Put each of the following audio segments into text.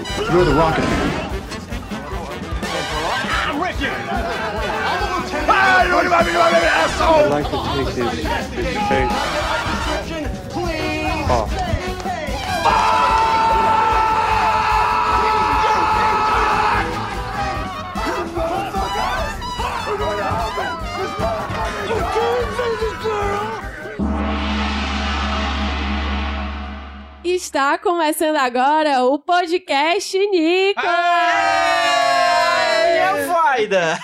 You're the rocket. I'm rich. Ah, you wanna be my baby, asshole. like to take his, his face. Oh. Está começando agora o podcast Nico. E a Vaida?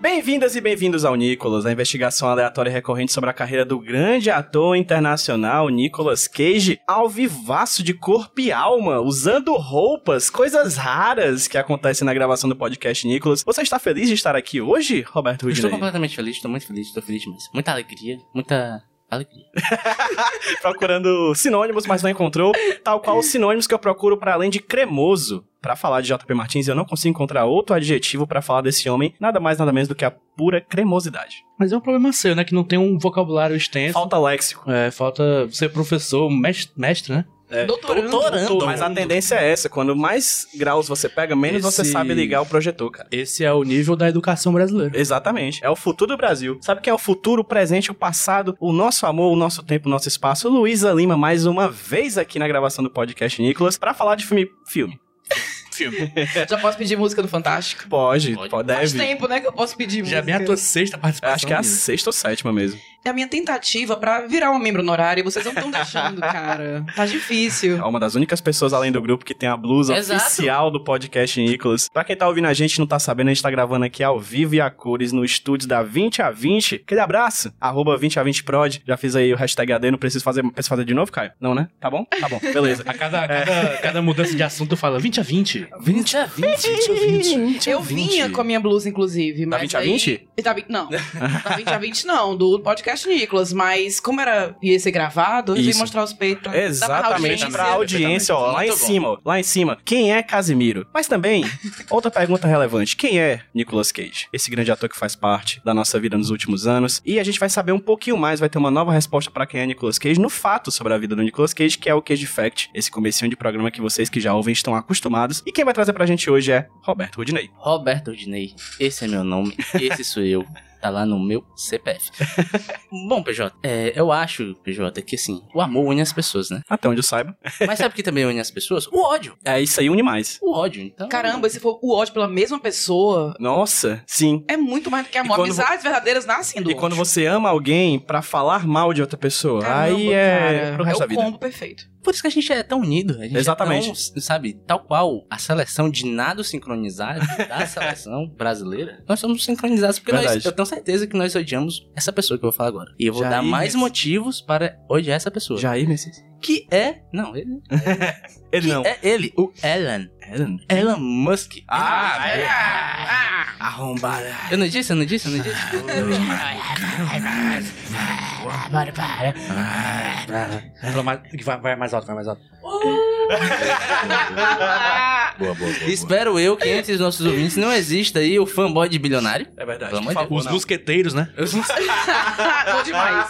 Bem-vindas e bem-vindos ao Nicolas, a investigação aleatória e recorrente sobre a carreira do grande ator internacional Nicolas Cage, ao vivaço de corpo e alma, usando roupas, coisas raras que acontecem na gravação do podcast Nicolas. Você está feliz de estar aqui hoje, Roberto Eu estou Rudinei? completamente feliz, estou muito feliz, estou feliz demais. Muita alegria, muita alegria. procurando sinônimos, mas não encontrou. Tal qual os sinônimos que eu procuro para além de cremoso. Pra falar de JP Martins, eu não consigo encontrar outro adjetivo pra falar desse homem, nada mais nada menos do que a pura cremosidade. Mas é um problema seu, né? Que não tem um vocabulário extenso. Falta léxico. É, falta ser professor, mestre, mestre né? Doutorando. Mas a tendência é essa, quando mais graus você pega, menos você Esse- sabe ligar o projetor, cara. Esse é o nível da educação brasileira. Exatamente. É o futuro do Brasil. Sabe quem é o futuro, o presente, o passado, o nosso amor, o nosso tempo, o nosso espaço? Luísa Lima, mais uma vez aqui na gravação do podcast Nicolas, pra falar de filme. Filme. Já posso pedir música do Fantástico? Pode, Pode. pode, Faz deve. tempo, né, que eu posso pedir música. Já vem a tua sexta participação. Acho que é a Luísa. sexta ou sétima mesmo. É a minha tentativa pra virar um membro honorário. Vocês não estão deixando, cara. Tá difícil. É uma das únicas pessoas além do grupo que tem a blusa Exato. oficial do podcast Nicolas. Pra quem tá ouvindo a gente e não tá sabendo, a gente tá gravando aqui ao vivo e a cores no estúdio da 20 a 20. Aquele abraço, arroba 20 a 20 prod. Já fiz aí o hashtag AD, não preciso fazer, preciso fazer de novo, Caio? Não, né? Tá bom? Tá bom, beleza. A cada, cada, cada mudança de assunto fala 20 a 20. 20 a 20. 20 a 20. Eu vinha com a minha blusa, inclusive. Da Mas 20 a aí- 20? Tá, não, da 20 a 20 não, do podcast Nicolas. Mas como era, ia ser gravado, eu Isso. mostrar os peitos. Exatamente, pra audiência, ó, lá em cima, ó, lá em cima. Quem é Casimiro? Mas também, outra pergunta relevante, quem é Nicolas Cage? Esse grande ator que faz parte da nossa vida nos últimos anos. E a gente vai saber um pouquinho mais, vai ter uma nova resposta pra quem é Nicolas Cage no fato sobre a vida do Nicolas Cage, que é o Cage Fact, esse comecinho de programa que vocês que já ouvem estão acostumados. E quem vai trazer pra gente hoje é Roberto Rudinei. Roberto Ordinei, esse é meu nome, esse sou eu. Tá lá no meu CPF. Bom, PJ, é, eu acho, PJ, que assim, o amor une as pessoas, né? Até onde eu saiba. Mas sabe o que também une as pessoas? O ódio. É isso aí, une mais. O ódio, então. Caramba, se for o ódio pela mesma pessoa, Nossa, sim. é muito mais do que amor. quando Amizades verdadeiras nascem do E quando ódio. você ama alguém pra falar mal de outra pessoa, Caramba, aí é cara, pro resto é da o vida. combo perfeito. Por isso que a gente é tão unido. Gente Exatamente. É tão, sabe, tal qual a seleção de nado sincronizado da seleção brasileira, nós somos sincronizados porque nós, eu tenho certeza que nós odiamos essa pessoa que eu vou falar agora. E eu vou Jair dar mais Messias. motivos para odiar essa pessoa. Jair Messias. Que é. Não, ele. Ele que não. É ele, o Elon. Elon. Elon Musk. Ah, Ele- é. Arrombada. Eu não disse, eu não disse, eu não disse. Fala mais- Vai, vai mais alto, vai mais alto. boa, boa, boa. Espero eu que entre os nossos ouvintes não exista aí o fanboy de bilionário. É verdade. Pelo amor de favor, Os não. mosqueteiros, né? Bom demais.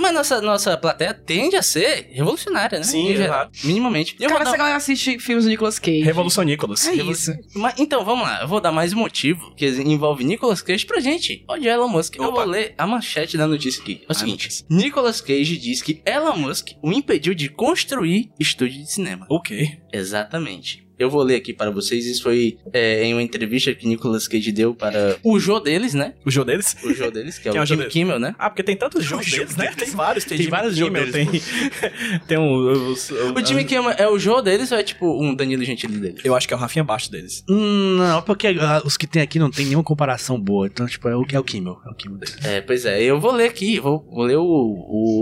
Mas nossa, nossa plateia tende a ser revolucionária, né? Sim, exato. Minimamente. Eu Cara, vou essa dar... galera assiste filmes do Nicolas Cage. Revolução Nicolas. É isso. Mas, então, vamos lá. Eu vou dar mais um motivo que envolve Nicolas Cage pra gente. Onde Elon Musk. Eu Opa. vou ler a manchete da notícia aqui. É o seguinte. notícia. Nicolas Cage diz que Elon Musk o impediu de construir estúdio de cinema. Ok. Exatamente. Eu vou ler aqui para vocês. Isso foi é, em uma entrevista que Nicolas Cage deu para o show deles, né? O jogo deles? O show deles, que é é o deles? Kimmel, né? Ah, porque tem tantos jogo deles, né? deles. Tem vários. Tem, Tem Jimmy vários Kimmel, jogos tem, tem um, os, O Jimmy Kimmel é o show deles ou é tipo um Danilo Gentili deles? Eu acho que é o Rafinha abaixo deles. Hum, não, porque os que tem aqui não tem nenhuma comparação boa. Então, tipo, é o, é o Kimmel. É o Kimmel dele. É, pois é, eu vou ler aqui, vou, vou ler o,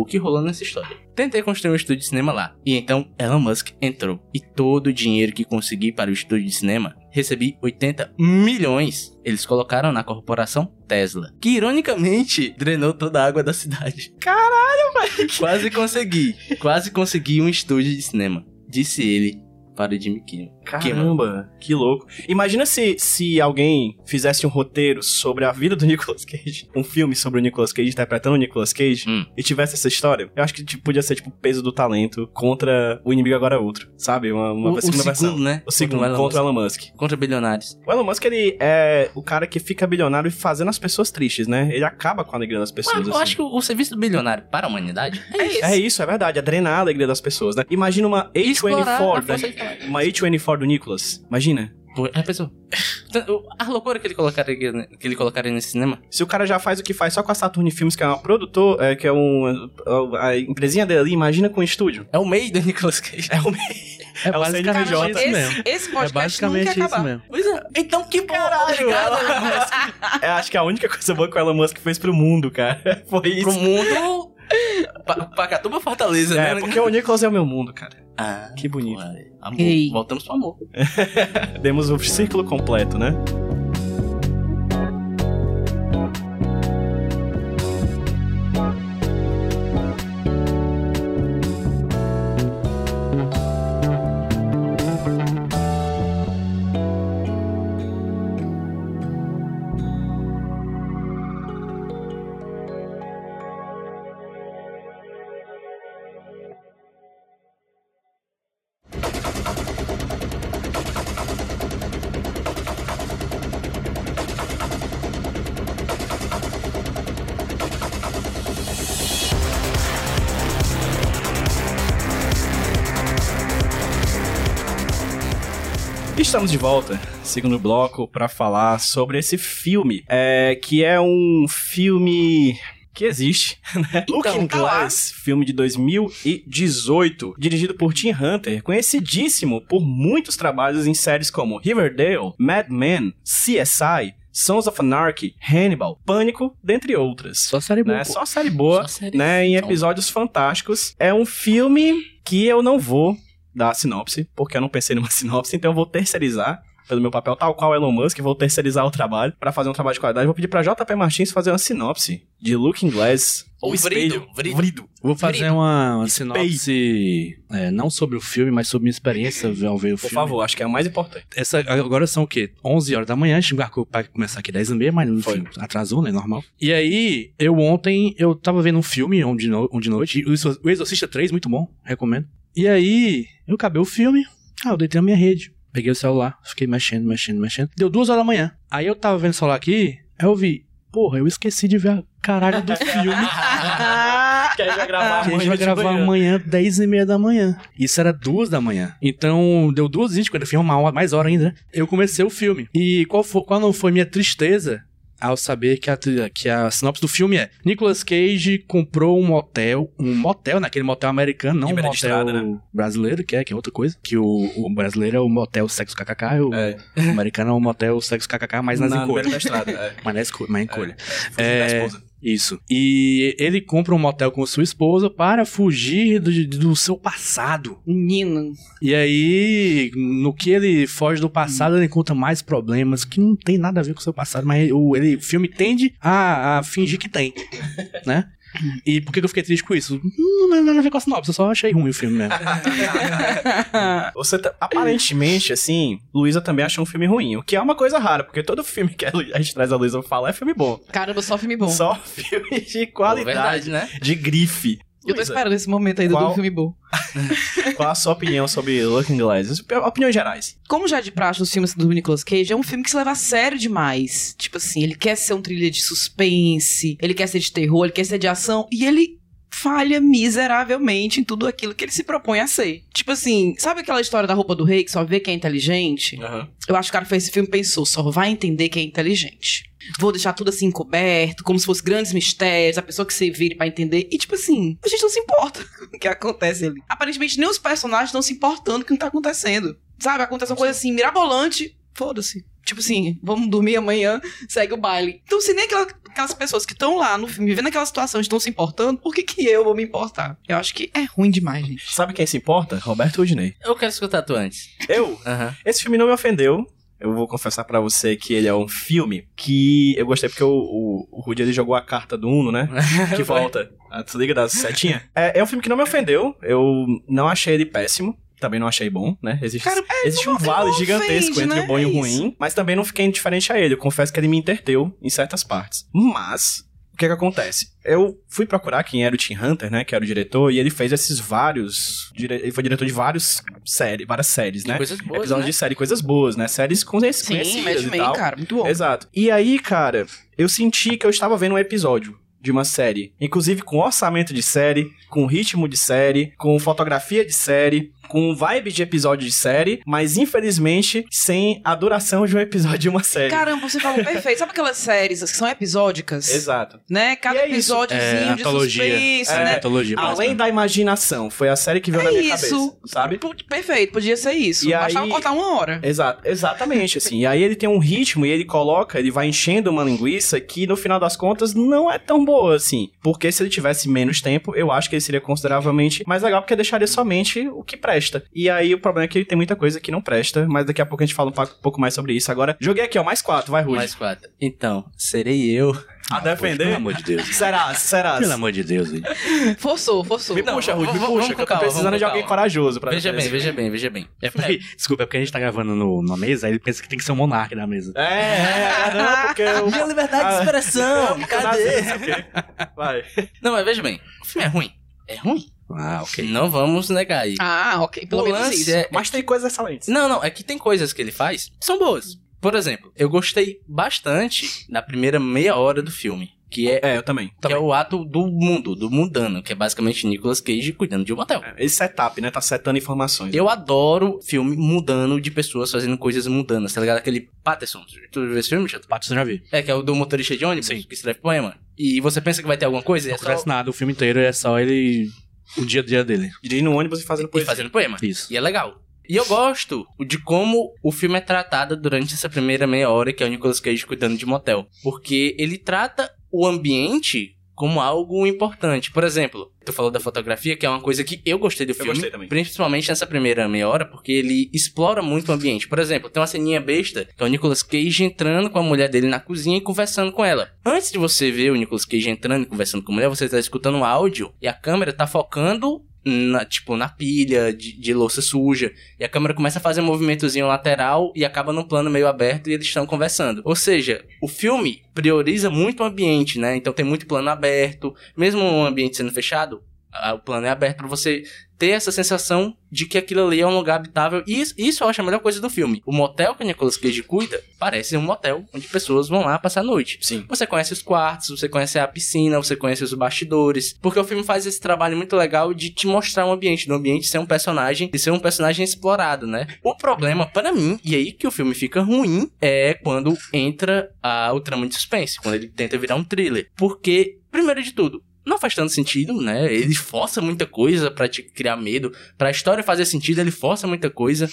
o que rolou nessa história. Tentei construir um estúdio de cinema lá, e então Elon Musk entrou. E todo o dinheiro que consegui para o estúdio de cinema, recebi 80 milhões. Eles colocaram na corporação Tesla, que ironicamente drenou toda a água da cidade. Caralho, velho! Quase consegui, quase consegui um estúdio de cinema, disse ele para o Jimmy Kimmel. Caramba, que louco. Imagina se, se alguém fizesse um roteiro sobre a vida do Nicolas Cage, um filme sobre o Nicolas Cage, interpretando o Nicolas Cage, Hum. e tivesse essa história. Eu acho que tipo, podia ser, tipo, o peso do talento contra o inimigo agora é outro, sabe? Uma, uma O, o segunda versão. segundo, né? O segundo, Contra contra, o o Elon Elon Musk. Musk. Contra bilionários. O Elon Musk, ele é o cara que fica bilionário fazendo as pessoas tristes, né? Ele acaba com a alegria das pessoas, Mas eu assim. acho que o, o serviço do bilionário para a humanidade é isso. É isso, é verdade. É drenar a alegria das pessoas, né? Imagina uma Explorar a A24, força né? de trabalho. Uma A24 do Nicolas. Imagina. É, pessoal. A loucura que ele colocaria, que ele colocaria nesse cinema. Se o cara já faz o que faz só com a Saturn Films, que é uma produtor, é, que é um. A empresinha dele ali, imagina com um estúdio. É o meio do Nicolas Cage. É o É, É o basicamente CNPJ isso mesmo. Esse, esse É podcast basicamente nunca isso mesmo. Pois é. Então que bom. Musk. É, acho que a única coisa boa que o Elon Musk fez pro mundo, cara. Foi isso. Pro mundo. Pa- Pacatuba Fortaleza, É, né? porque o Nicolas é o meu mundo, cara. Ah, Que bonito. Amor. Ei. Voltamos pro amor. Demos o círculo completo, né? Estamos de volta, segundo bloco, pra falar sobre esse filme, é, que é um filme que existe, né? Looking tá lá. Glass, filme de 2018, dirigido por Tim Hunter, conhecidíssimo por muitos trabalhos em séries como Riverdale, Mad Men, CSI, Sons of Anarchy, Hannibal, Pânico, dentre outras. Só série boa. Né? Só série boa, Só série né? Em fantástica. episódios fantásticos. É um filme que eu não vou dar a sinopse, porque eu não pensei numa sinopse, então eu vou terceirizar pelo meu papel, tal qual Elon Musk, vou terceirizar o trabalho pra fazer um trabalho de qualidade. Vou pedir pra JP Martins fazer uma sinopse de Looking Glass ou vrido, espelho. vrido. vrido. Vou fazer Querido. uma, uma sinopse, é, não sobre o filme, mas sobre minha experiência ao ver o Por filme. favor, acho que é o mais importante. Essa, agora são o quê? 11 horas da manhã, a gente marcou pra começar aqui 10 e meia, mas enfim, atrasou, né? Normal. E aí, eu ontem, eu tava vendo um filme um de, no, um de noite, o Exorcista 3, muito bom, recomendo. E aí, eu acabei o filme, ah, eu deitei na minha rede. Peguei o celular, fiquei mexendo, mexendo, mexendo. Deu duas horas da manhã. Aí eu tava vendo o celular aqui, aí eu vi, porra, eu esqueci de ver a caralho do filme. que a gente vai gravar Que a gente vai gravar amanhã, 10 e meia da manhã. Isso era duas da manhã. Então, deu duas e quando filme, uma hora, mais hora ainda, né? Eu comecei o filme. E qual, foi, qual não foi minha tristeza ao saber que a, que a sinopse do filme é Nicolas Cage comprou um motel, um motel, naquele motel americano, não um motel estrada, né? brasileiro, que é, que é outra coisa. Que o, o brasileiro é o motel sexo kkk, o É, americano é o motel sexo kkk, mais nas na encolhas. É. Mas na esco- mas É. Isso. E ele compra um motel com sua esposa para fugir do, do seu passado. Menino. E aí, no que ele foge do passado, ele encontra mais problemas que não tem nada a ver com o seu passado, mas o, ele, o filme tende a, a fingir que tem, né? E por que eu fiquei triste com isso? Não tem nada a ver com a sinopse, eu só achei ruim o filme mesmo. Você tá- aparentemente, assim, Luísa também achou um filme ruim, o que é uma coisa rara, porque todo filme que a gente traz a Luísa pra falar é filme bom. Caramba, só filme bom. Só filme de Pô, qualidade, verdade, né? de grife. Eu tô Luísa, esperando esse momento ainda Qual- do filme bom. Qual a sua opinião sobre Looking Glass? Opiniões gerais. Como já é de praxe os filmes do Nicolas Cage, é um filme que se leva a sério demais. Tipo assim, ele quer ser um trilha de suspense, ele quer ser de terror, ele quer ser de ação, e ele falha miseravelmente em tudo aquilo que ele se propõe a ser. Tipo assim, sabe aquela história da roupa do rei que só vê quem é inteligente? Eu acho que o cara que fez esse filme pensou, só vai entender quem é inteligente. Vou deixar tudo assim encoberto, como se fosse grandes mistérios, a pessoa que se vire pra entender. E tipo assim, a gente não se importa com o que acontece ali. Aparentemente, nem os personagens estão se importando com o que não tá acontecendo. Sabe, acontece uma coisa assim, mirabolante, foda-se. Tipo assim, vamos dormir amanhã, segue o baile. Então, se nem aquela- aquelas pessoas que estão lá no filme, vivendo aquela situação, estão se importando, por que que eu vou me importar? Eu acho que é ruim demais, gente. Sabe quem se importa? Roberto Udinei. Eu quero escutar tu antes. Eu? Aham. Esse filme não me ofendeu. Eu vou confessar pra você que ele é um filme que eu gostei porque o, o, o Rudy ele jogou a carta do Uno, né? Que volta. A desliga das setinhas. É, é um filme que não me ofendeu. Eu não achei ele péssimo. também não achei bom, né? Existe, Cara, é, existe um vale gigantesco entre né? o bom e o É ruim, mas também não fiquei indiferente a ele. Eu confesso que ele me interteu em certas partes. Mas, que que acontece? Eu fui procurar quem era o Tim Hunter, né? Que era o diretor, e ele fez esses vários. dire- Ele foi diretor de vários séries, várias séries, né? Coisas boas, Episódios né? de série, coisas boas, né? Séries conhecidas Sim, conhecidas Mad e cara, muito bom. Exato. E aí, cara, eu senti que eu estava vendo um episódio de uma série. Inclusive com orçamento de série, com ritmo de série, com fotografia de série, com vibe de episódio de série, mas infelizmente sem a duração de um episódio de uma série. Caramba, você falou perfeito. Sabe aquelas séries que são episódicas? Exato. Né? Cada E é episódiozinho É, de antologia. suspense, É, né? antologia. Além da imaginação, foi a série que veio É na minha isso. cabeça, sabe? P- Perfeito, podia ser isso. E Bastava aí- cortar uma hora. Exato, exatamente, assim. E aí ele tem um ritmo e ele coloca, ele vai enchendo uma linguiça que no final das contas não é tão boa, assim. Porque se ele tivesse menos tempo, eu acho que ele seria consideravelmente mais legal, porque deixaria somente o que presta. E aí o problema é que ele tem muita coisa que não presta, mas daqui a pouco a gente fala um pouco mais sobre isso. Agora, joguei aqui, ó, mais quatro, vai, Rude. Mais quatro. Então, serei eu. A Pelo defender? amor de Deus. Será, será? Pelo amor de Deus, velho. Forçou, forçou. Me Não, puxa, Rude, me puxa, que eu tô calma, precisando de alguém corajoso pra Veja bem, defender. veja bem, veja bem. É porque, desculpa, é porque a gente tá gravando no, numa mesa, aí ele pensa que tem que ser um monarca na mesa. É, é, não, porque eu... Minha liberdade de Ah, expressão, Cadê? Vai. Não, mas veja bem, o filme é ruim. É ruim. Ah, ok. Não vamos negar aí. Ah, ok. Pelo O menos isso. é- Mas tem coisas excelentes. Não, não, é que tem coisas que ele faz que são boas. Por exemplo, eu gostei bastante da primeira meia hora do filme. Que é, É, eu também. que é o ato do mundo, do mundano, que é basicamente Nicolas Cage cuidando de um motel. Esse setup, né? Tá setando informações. Eu adoro filme mundano de pessoas fazendo coisas mundanas, tá ligado? Aquele Patterson. Tu viu esse filme, Chato? Eu já vi. É, que é o do motorista de ônibus, Sim. que escreve poema. E você pensa que vai ter alguma coisa Não é só acontece nada, o filme inteiro é só ele. O dia a dia dele. De ir no ônibus e fazendo e coisa. fazendo poema. Isso. E é legal. E eu gosto de como o filme é tratado durante essa primeira meia hora, que é o Nicolas Cage cuidando de motel. Porque ele trata o ambiente como algo importante. Por exemplo, tu falou da fotografia, que é uma coisa que eu gostei do filme. gostei também. Principalmente nessa primeira meia hora, porque ele explora muito o ambiente. Por exemplo, tem uma ceninha besta, que é o Nicolas Cage entrando com a mulher dele na cozinha e conversando com ela. Antes de você ver o Nicolas Cage entrando e conversando com a mulher, você tá escutando um áudio e a câmera tá focando na, tipo, na pilha de, de louça suja. E a câmera começa a fazer um movimentozinho lateral e acaba num plano meio aberto e eles estão conversando. Ou seja, o filme prioriza muito o ambiente, né? Então tem muito plano aberto. Mesmo o ambiente sendo fechado, o plano é aberto pra você ter essa sensação de que aquilo ali é um lugar habitável. E isso, isso eu acho a melhor coisa do filme. O motel que o Nicolas Cage cuida parece um motel onde pessoas vão lá passar a noite. Sim. Você conhece os quartos, você conhece a piscina, você conhece os bastidores. Porque o filme faz esse trabalho muito legal de te mostrar um ambiente, do ambiente ser um personagem, de ser um personagem explorado, né? O problema, para mim, e aí que o filme fica ruim, é quando entra a, o trama de suspense, quando ele tenta virar um thriller. Porque, primeiro de tudo, não faz tanto sentido, né? Ele força muita coisa pra te criar medo. Pra história fazer sentido, ele força muita coisa.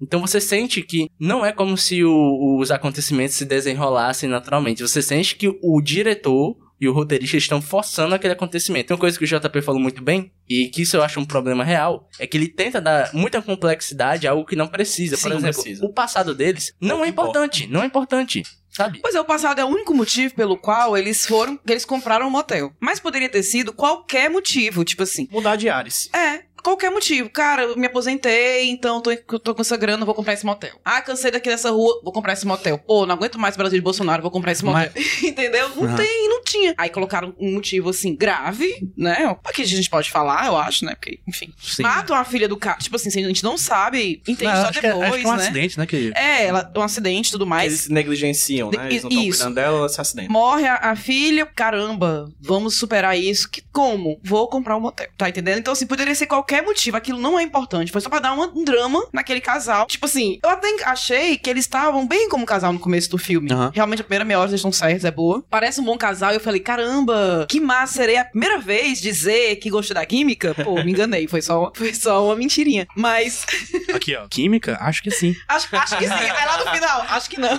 Então você sente que não é como se o- os acontecimentos se desenrolassem naturalmente. Você sente que o diretor e o roteirista estão forçando aquele acontecimento. Tem uma coisa que o JP falou muito bem, e que isso eu acho um problema real, é que ele tenta dar muita complexidade a algo que não precisa. Por Sim, não exemplo, precisa. o passado deles não é importante, não é importante, sabe? Pois é, o passado é o único motivo pelo qual eles foram, que eles compraram um motel. Mas poderia ter sido qualquer motivo, tipo assim. Mudar de ares. É, qualquer motivo. Cara, eu me aposentei, então tô, tô com essa grana, vou comprar esse motel. Ah, cansei daqui dessa rua, vou comprar esse motel. Pô, não aguento mais o Brasil de Bolsonaro, vou comprar esse motel. Entendeu? Não Aham. tem, não tinha. Aí colocaram um motivo, assim, grave, né? Aqui a gente pode falar, eu acho, né? Porque, enfim. Sim. Matam a filha do cara. Tipo assim, a gente não sabe, entende Não, só acho, que, é- depois, acho que é um né? acidente, né? Que... É, ela, um acidente e tudo mais. Eles negligenciam, né? Eles não estão Isso. cuidando dela, ela se acidenta. Morre a, a filha, caramba, vamos superar isso. Que, como? Vou comprar um motel. Tá entendendo? Então, assim, poderia ser qualquer motivo. Aquilo não é importante. Foi só pra dar uma- um drama naquele casal. Tipo assim, eu até achei que eles estavam bem como casal no começo do filme. Aham. Realmente, a primeira meia hora eles estão certos, é boa. Parece um bom casal. E eu falei, caramba, que massa. Seria a primeira vez dizer que gostei da química? Pô, me enganei. Foi só, foi só uma mentirinha. Mas, Aqui, ó. Química? Acho que sim. acho, acho que sim. Vai lá no final. Acho que não.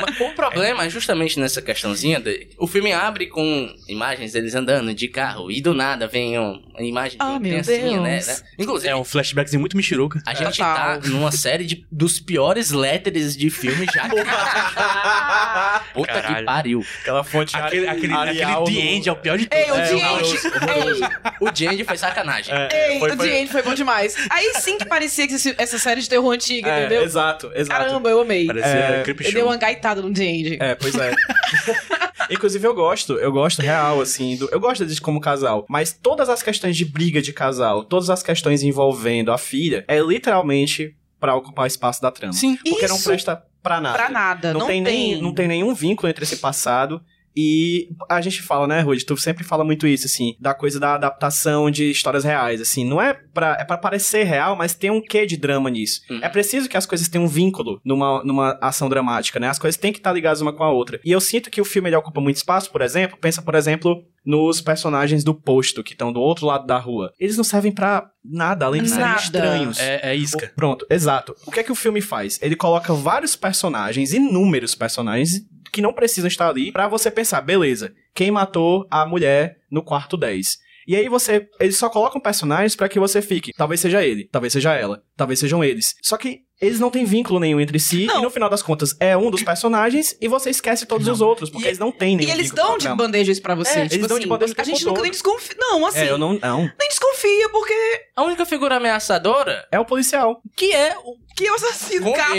Mas o problema é justamente nessa questãozinha. De, o filme abre com imagens deles andando de carro e do nada vem um- uma imagem de Oh, uma meu criancinha Né? Né? Inclusive, É um flashbackzinho muito michuruca. a gente tá numa série de, dos piores letters de filmes já. Puta que Caralho. pariu. Aquela fonte Aquele, aquele, aquele The End é o pior de todos. Ei, o É, The End. O Jandy foi sacanagem. É, ei, foi- o foi- The End foi bom demais. Aí sim que parecia que esse- essa série de terror antiga, É, entendeu? exato, exato. Caramba, eu amei. Parecia É, Creep Eu Show. dei uma gaitada no The End. É, pois é. Inclusive, eu gosto, eu gosto real, assim, do- eu gosto deles como casal, mas todas as questões de briga de casal, todas as questões envolvendo a filha, é literalmente pra ocupar o espaço da trama. Sim. Porque não Isso presta pra nada. Pra nada, Não, não, tem, Nem, não tem nenhum vínculo entre esse passado e a gente fala, né, Rude? Tu sempre fala muito isso, assim, da coisa da adaptação de histórias reais, assim. Não é pra, é pra parecer real, mas tem um quê de drama nisso. Uhum. É preciso que as coisas tenham um vínculo numa, numa ação dramática, né? As coisas têm que estar ligadas uma com a outra. E eu sinto que o filme ele ocupa muito espaço, por exemplo. Pensa, por exemplo, nos personagens do posto, que estão do outro lado da rua. Eles não servem pra nada, além de serem estranhos. É, é isca. Pronto, exato. O que é que o filme faz? Ele coloca vários personagens, inúmeros personagens, que não precisam estar ali, pra você pensar, beleza, quem matou a mulher no quarto 10? E aí você, eles só colocam personagens pra que você fique, talvez seja ele, talvez seja ela, talvez sejam eles. Só que eles não têm vínculo nenhum entre si, Não. e no final das contas é um dos personagens e você esquece todos os outros, porque E- eles não têm nenhum E eles dão de bandeja isso pra você. É, tipo eles dão de assim, bandeja A gente nunca nem desconfia. Não, assim. É, eu não, não. Nem desconfia, porque A única figura ameaçadora É o policial. que é o que é o assassino. Com Acabou.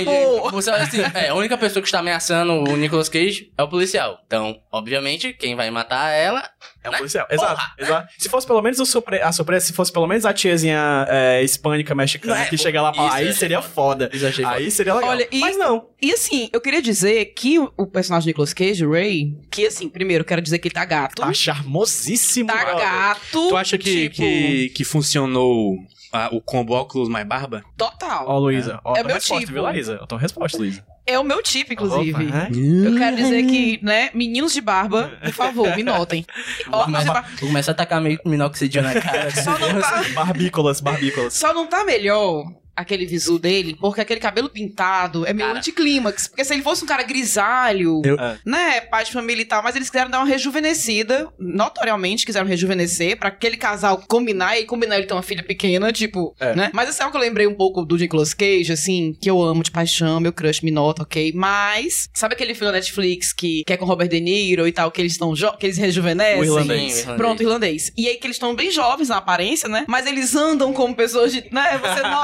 ele. Você assim, é, a única pessoa que está ameaçando o Nicolas Cage é o policial. Então, obviamente, quem vai matar ela É o Né? policial. Porra! Exato, exato. Se fosse pelo menos o surpre- a surpresa, se fosse pelo menos a tiazinha é, hispânica mexicana é? que chega lá e fala, Isso, aí é. seria foda. Achei Aí seria legal. Olha, e- Mas não. E assim, eu queria dizer que o, o personagem de Nicolas Cage, o Ray, que assim, primeiro, eu quero dizer que ele tá gato. Tá charmosíssimo. Tá gato. Tu acha que, tipo, que, que funcionou ah, o combo óculos mais barba? Total. Ó, Luísa. Ó, É a tua meu resposta, tipo. viu, Luísa? A tua resposta, Luísa. É o meu tipo, inclusive. Opa, é? Eu quero dizer que, né, meninos de barba, por favor, me notem. Começar a tacar meio minoxidil na cara. só, não tá, Barbícolas, barbícolas. só não tá melhor aquele visu dele, porque aquele cabelo pintado é meio Cara. anticlímax. Porque se ele fosse um cara grisalho, Eu- É. né, pai de família e tal, mas eles quiseram dar uma rejuvenescida, notoriamente quiseram rejuvenescer, pra aquele casal combinar e combinar ele ter uma filha pequena, tipo, É. né? Mas assim, é algo que eu lembrei um pouco do Nicolas Cage, assim, que eu amo de paixão, meu crush me nota, ok? Mas, sabe aquele filme da Netflix que, que é com Robert De Niro e tal, que eles estão que eles rejuvenescem? O irlandês. Sim, o irlandês. Pronto, irlandês. E aí que eles estão bem jovens na aparência, né? Mas eles andam como pessoas de. Né? Você não.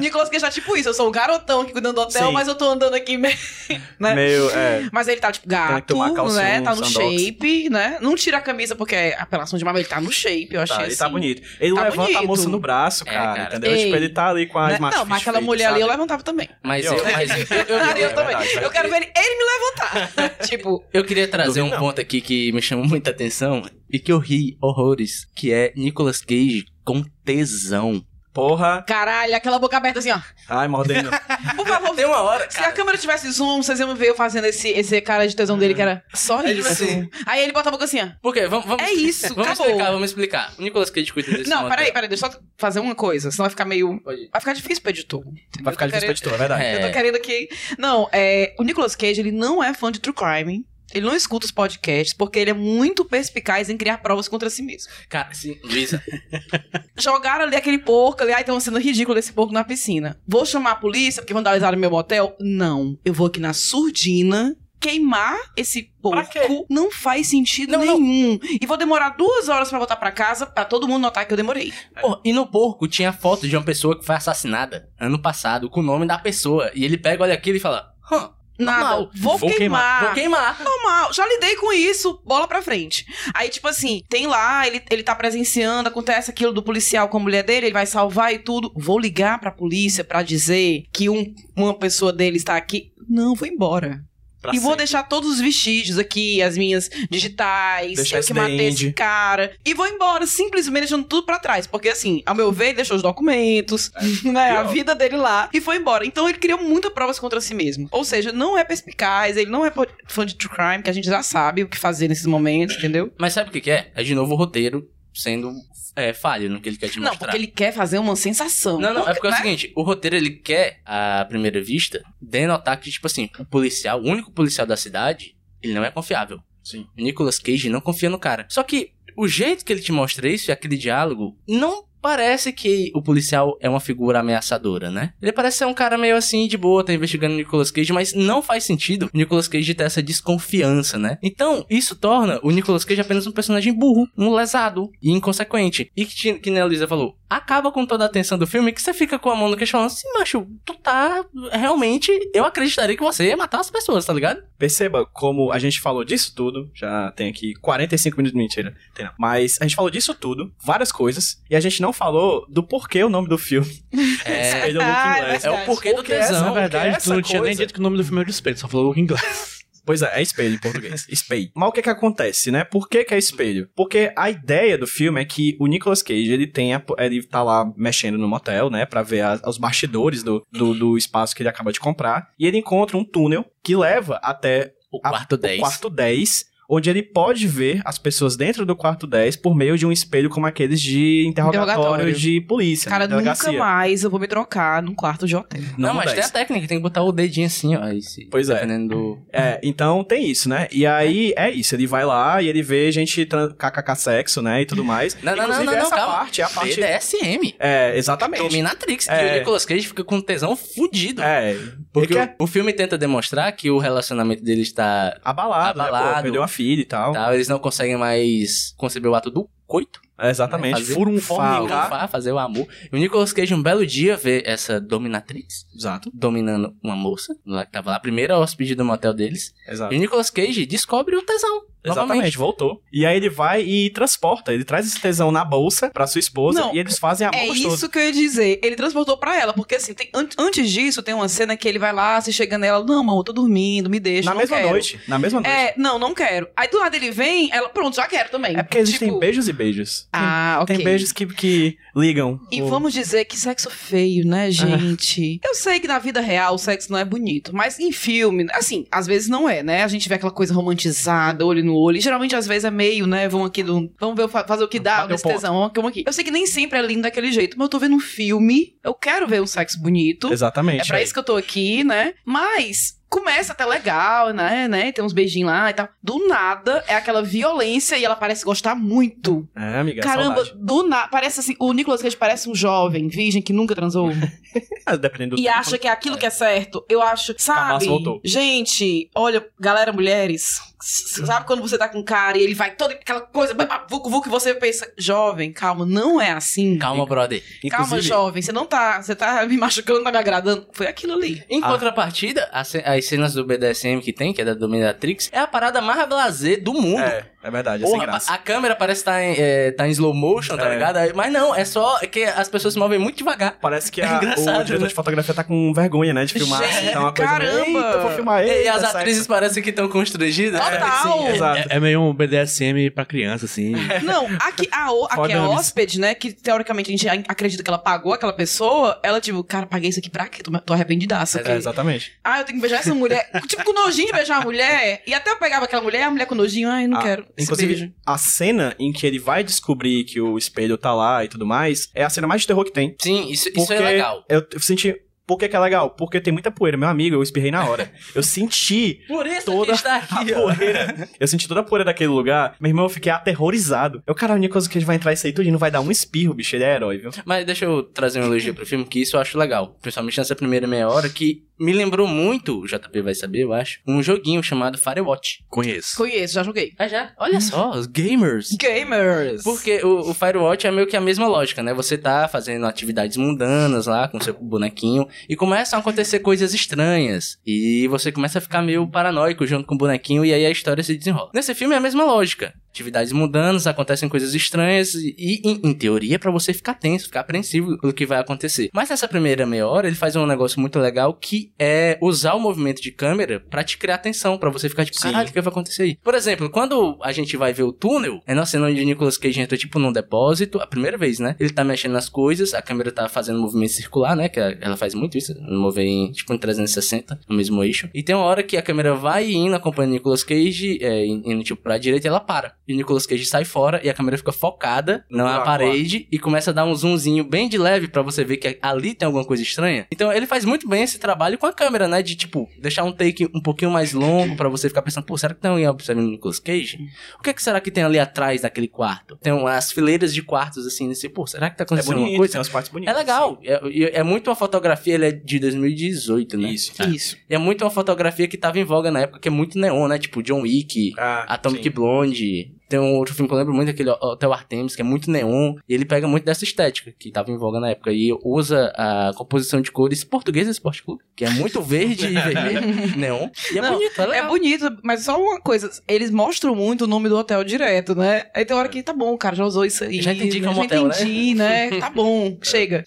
Nicolas Cage tá tipo isso. Eu sou o garotão aqui cuidando do hotel, Sim. mas eu tô andando aqui meio. né? Meio, é. Mas ele tá, tipo, gato, calção, né? Tá no sandox. shape, né? Não tira a camisa porque é apelação de mas ele tá no shape, eu achei Tá, ele assim. tá bonito. Ele Tá levanta a bonito. moça no braço, É, cara, cara. entendeu? Ei. Tipo, ele tá ali com as Né? Não, mas aquela feitas, mulher ali eu sabe? levantava também. Mas Eu- eu, mas eu, eu, eu, Eu, é também. eu quero ver ele, ele me levantar. tipo, eu queria trazer um não. ponto aqui que me chamou muita atenção e que eu ri horrores, que é Nicolas Cage com tesão. Porra. caralho, aquela boca aberta assim, ó. Ai, mordendo. Por favor, Tem uma hora, Se a câmera tivesse zoom, vocês iam ver eu fazendo esse, esse cara de tesão dele, que era só Ele isso. assim. Aí ele bota a boca assim, ó. Por quê? Vamos, vamos, É isso, vamos acabou. explicar, vamos explicar. O Nicolas Cage cuida desse Não, peraí, peraí, deixa eu só fazer uma coisa, senão vai ficar meio. Vai ficar difícil pro editor. Vai ficar difícil pra querendo- editor, é verdade. É. Eu tô querendo aqui. Não, é. O Nicolas Cage, ele não é fã de true crime. Ele não escuta os podcasts porque ele é muito perspicaz em criar provas contra si mesmo. Cara, sim, Luísa, Jogaram ali aquele porco ali, ai, tem uma cena ridícula desse porco na piscina. Vou chamar a polícia porque vandalizaram meu motel? Não. Eu vou aqui na surdina queimar esse porco. Não faz sentido Não, não. nenhum. E vou demorar duas horas pra voltar pra casa pra todo mundo notar que eu demorei. Pô, e no porco tinha foto de uma pessoa que foi assassinada ano passado com o nome da pessoa. E ele pega, olha aquilo e fala: Hã, Nada. Normal. Vou, Vou queimar. vou queimar. Normal, já lidei com isso, bola pra frente. Aí, tipo assim, tem lá, ele, ele tá presenciando, acontece aquilo do policial com a mulher dele, ele vai salvar e tudo. Vou ligar pra polícia pra dizer que um, uma pessoa dele está aqui. Não, vou embora. Pra e vou sempre. deixar todos os vestígios aqui, as minhas digitais, Deixar eu que matei dente. esse cara. E vou embora, simplesmente deixando tudo pra trás. Porque, assim, ao meu ver, ele deixou os documentos, né, a vida dele lá, e foi embora. Então ele criou muitas provas contra si mesmo. Ou seja, não é perspicaz, ele não é fã de true crime, que a gente já sabe o que fazer nesses momentos, entendeu? Mas sabe o que, que é? É de novo o roteiro sendo é, falho no que ele quer te Não, mostrar. porque ele quer fazer uma sensação. Não, não, é porque é o seguinte, o roteiro ele quer, à primeira vista, denotar que, tipo assim, o policial, o único policial da cidade, ele não é confiável. Sim. O Nicolas Cage não confia no cara. Só que o jeito que ele te mostra isso e aquele diálogo não parece que o policial é uma figura ameaçadora, né? Ele parece ser um cara meio assim, de boa, tá investigando o Nicolas Cage, mas não faz sentido o Nicolas Cage ter essa desconfiança, né? Então, isso torna o Nicolas Cage apenas um personagem burro, um lesado e inconsequente. E que, que nem a Lisa falou, acaba com toda a atenção do filme que você fica com a mão no queixo falando assim, macho, tu tá realmente. Eu acreditaria que você ia matar as pessoas, tá ligado? Perceba como a gente falou disso tudo, já tem aqui 45 minutos de mentira, tem não. mas a gente falou disso tudo, várias coisas, e a gente não falou do porquê o nome do filme. É, Ah, é Inglês. é o porquê do tesão. Na verdade, porque tu não tinha nem dito que o nome do filme era o espelho, só falou em inglês. Pois é, é espelho em português. espelho. Mas o que que acontece, né? Por que que é espelho? Porque a ideia do filme é que o Nicolas Cage, ele tem a, ele tá lá mexendo no motel, né? Pra ver as- os bastidores do, do, do espaço que ele acaba de comprar. E ele encontra um túnel que leva até O a- quarto 10. o quarto 10, onde ele pode ver as pessoas dentro do quarto 10 por meio de um espelho como aqueles de interrogatório, Interrogatório. de polícia, Cara, delegacia. nunca mais eu vou me trocar num quarto de hotel. Não, no mas 10. tem a técnica, tem que botar o dedinho assim, ó. Aí, se- Pois é. Do. É, então tem isso, né? E aí é isso, ele vai lá e ele vê gente kkk sexo, né, e tudo mais. Não, não, não, Inclusive, não, não, essa calma. parte é a parte... BDSM. É, exatamente. Dominatrix. É. E o Nicolas Cage fica com tesão fudido. É, Porque o, o filme tenta demonstrar que o relacionamento deles está. abalado, né, Abalado. pô, perdeu uma filha e tal. Tá, eles não conseguem mais conceber o ato do coito. É, exatamente. Fazer Furunfar. fornicar, fazer o amor. E o Nicolas Cage, um belo dia, vê essa dominatrix Exato, dominando uma moça, lá que tava lá, a primeira hóspede do motel deles. exato. E o Nicolas Cage descobre o tesão. Exatamente, novamente. voltou. E aí ele vai e transporta, ele traz esse tesão na bolsa pra sua esposa Não, e eles fazem amor É gostoso. isso que eu ia dizer. Ele transportou pra ela, porque assim, tem- an- antes disso, tem uma cena que ele vai lá, se chega nela, não, amor, eu tô dormindo, me deixa. Na mesma quero." noite, na mesma noite. É, não, não quero. Aí do lado ele vem, ela, pronto, já quero também. É porque existem Tipo, beijos e beijos. Tem- Ah, ok. Tem beijos que, que ligam. E o- vamos dizer que sexo feio, né, gente? Eu sei que na vida real o sexo não é bonito, mas em filme, assim, às vezes não é, né? A gente vê aquela coisa romantizada, olho no olho, e geralmente às vezes é meio, né? Vamos aqui, do, vamos ver, fazer o que dá nesse tesão, vamos aqui, vamos aqui. Eu sei que nem sempre é lindo daquele jeito, mas eu tô vendo um filme, eu quero ver um sexo bonito. Exatamente. É pra isso que eu tô aqui, né? Mas começa até legal, né? né? Tem uns beijinhos lá e tal. Do nada é aquela violência e ela parece gostar muito. É, amiga, é Caramba, saudade. do nada. Parece assim. O Nicolas Cage parece um jovem, virgem que nunca transou. Dependendo do e tempo, acha que é aquilo que é certo. Eu acho. Sabe? Gente, olha, galera, mulheres. Sabe quando você tá com um cara e ele vai toda aquela coisa, vucu, vucu, e você pensa, jovem, calma, não é assim. Calma, brother. Calma, Inclusive, jovem, você não tá, você tá me machucando, não tá me agradando. Foi aquilo ali. Em Ah. contrapartida, as, ce- as cenas do BDSM que tem, que é da Dominatrix, é a parada mais blazer do mundo. É, é verdade, é sem Porra, graça. a, câmera parece estar em, é, tá em slow motion, tá É. ligado? Aí- Mas não, é só que as pessoas se movem muito devagar. Parece que É a- engraçado, o diretor né? de fotografia tá com vergonha, né, de filmar. Gente, Então é uma coisa meio, caramba! Eita, vou filmar E, as atrizes parecem que estão constrangidas. Total! É, é meio um BDSM pra criança, assim. Não, aqui, a, o- aqui a Foda-se. hóspede, né? Que teoricamente a gente a- acredita que ela pagou aquela pessoa. Ela, tipo, cara, paguei isso aqui pra quê? Tô, tô arrependidaça. É, exatamente. Ah, eu tenho que beijar essa mulher. tipo, com nojinho de beijar a mulher. E até eu pegava aquela mulher, a mulher com nojinho. Ai, não Ah, quero. esse Inclusive, beijo. a cena em que ele vai descobrir que o espelho tá lá e tudo mais, é a cena mais de terror que tem. Sim, isso, isso é legal. Eu, eu senti. Por que, que é legal? Porque tem muita poeira. Meu amigo, eu espirrei na hora. Eu senti Por isso toda que está a aqui, ó. poeira. Eu senti toda a poeira daquele lugar. Meu irmão, eu fiquei aterrorizado. Eu, cara, o Nicolas Cage vai entrar isso aí tudo e não vai dar um espirro, bicho. Ele é herói, viu? Mas deixa eu trazer um elogio pro filme, que isso eu acho legal. Principalmente nessa primeira meia hora, que me lembrou muito, o JP vai saber, eu acho, um joguinho chamado Firewatch. Conheço. Conheço, já joguei. Ah, já? Olha só, os gamers. Gamers. Porque o, o Firewatch é meio que a mesma lógica, né? Você tá fazendo atividades mundanas lá com seu bonequinho e começam a acontecer coisas estranhas. E você começa a ficar meio paranoico junto com o bonequinho e aí a história se desenrola. Nesse filme é a mesma lógica. Atividades mundanas, acontecem coisas estranhas e, em, em teoria, é pra você ficar tenso, ficar apreensivo do que vai acontecer. Mas nessa primeira meia hora, ele faz um negócio muito legal que é usar o movimento de câmera pra te criar atenção, pra você ficar tipo, Sim. caralho, o que vai acontecer aí? Por exemplo, quando a gente vai ver o túnel, é na cena onde Nicolas Cage entra tipo num depósito, a primeira vez, né? Ele tá mexendo nas coisas, a câmera tá fazendo movimento circular, né? Que ela faz muito isso, mover em, tipo em 360, no mesmo eixo. E tem uma hora que a câmera vai indo acompanhando Nicolas Cage, é, indo tipo pra direita e ela para. E o Nicolas Cage sai fora e a câmera fica focada na lá. parede e começa a dar um zoomzinho bem de leve pra você ver que ali tem alguma coisa estranha. Então ele faz muito bem esse trabalho com a câmera, né? De tipo, deixar um take um pouquinho mais longo pra você ficar pensando, pô, será que tem alguém observando o Nicolas Cage? O que, é que será que tem ali atrás daquele quarto? Tem umas fileiras de quartos assim, nesse, pô, será que tá É acontecendo alguma bonito, coisa? tem umas partes bonitas. É legal. É, é- é muito uma fotografia, ele é de 2018, né? Isso. Isso. E é muito uma fotografia que tava em voga na época, que é muito neon, né? Tipo John Wick, Ah, Atomic sim. Blonde. Tem um outro filme que eu lembro muito, aquele Hotel Artemis, que é muito neon. E ele pega muito dessa estética que tava em voga na época. E usa a composição de cores portuguesa Esporte Clube, que é muito verde e vermelho, neon. E é Não, bonito, é É legal. bonito, mas só uma coisa, eles mostram muito o nome do hotel direto, né? Aí tem hora que tá bom, o cara já usou isso aí. Já entendi que é um já motel, né? entendi, né? Tá bom, chega.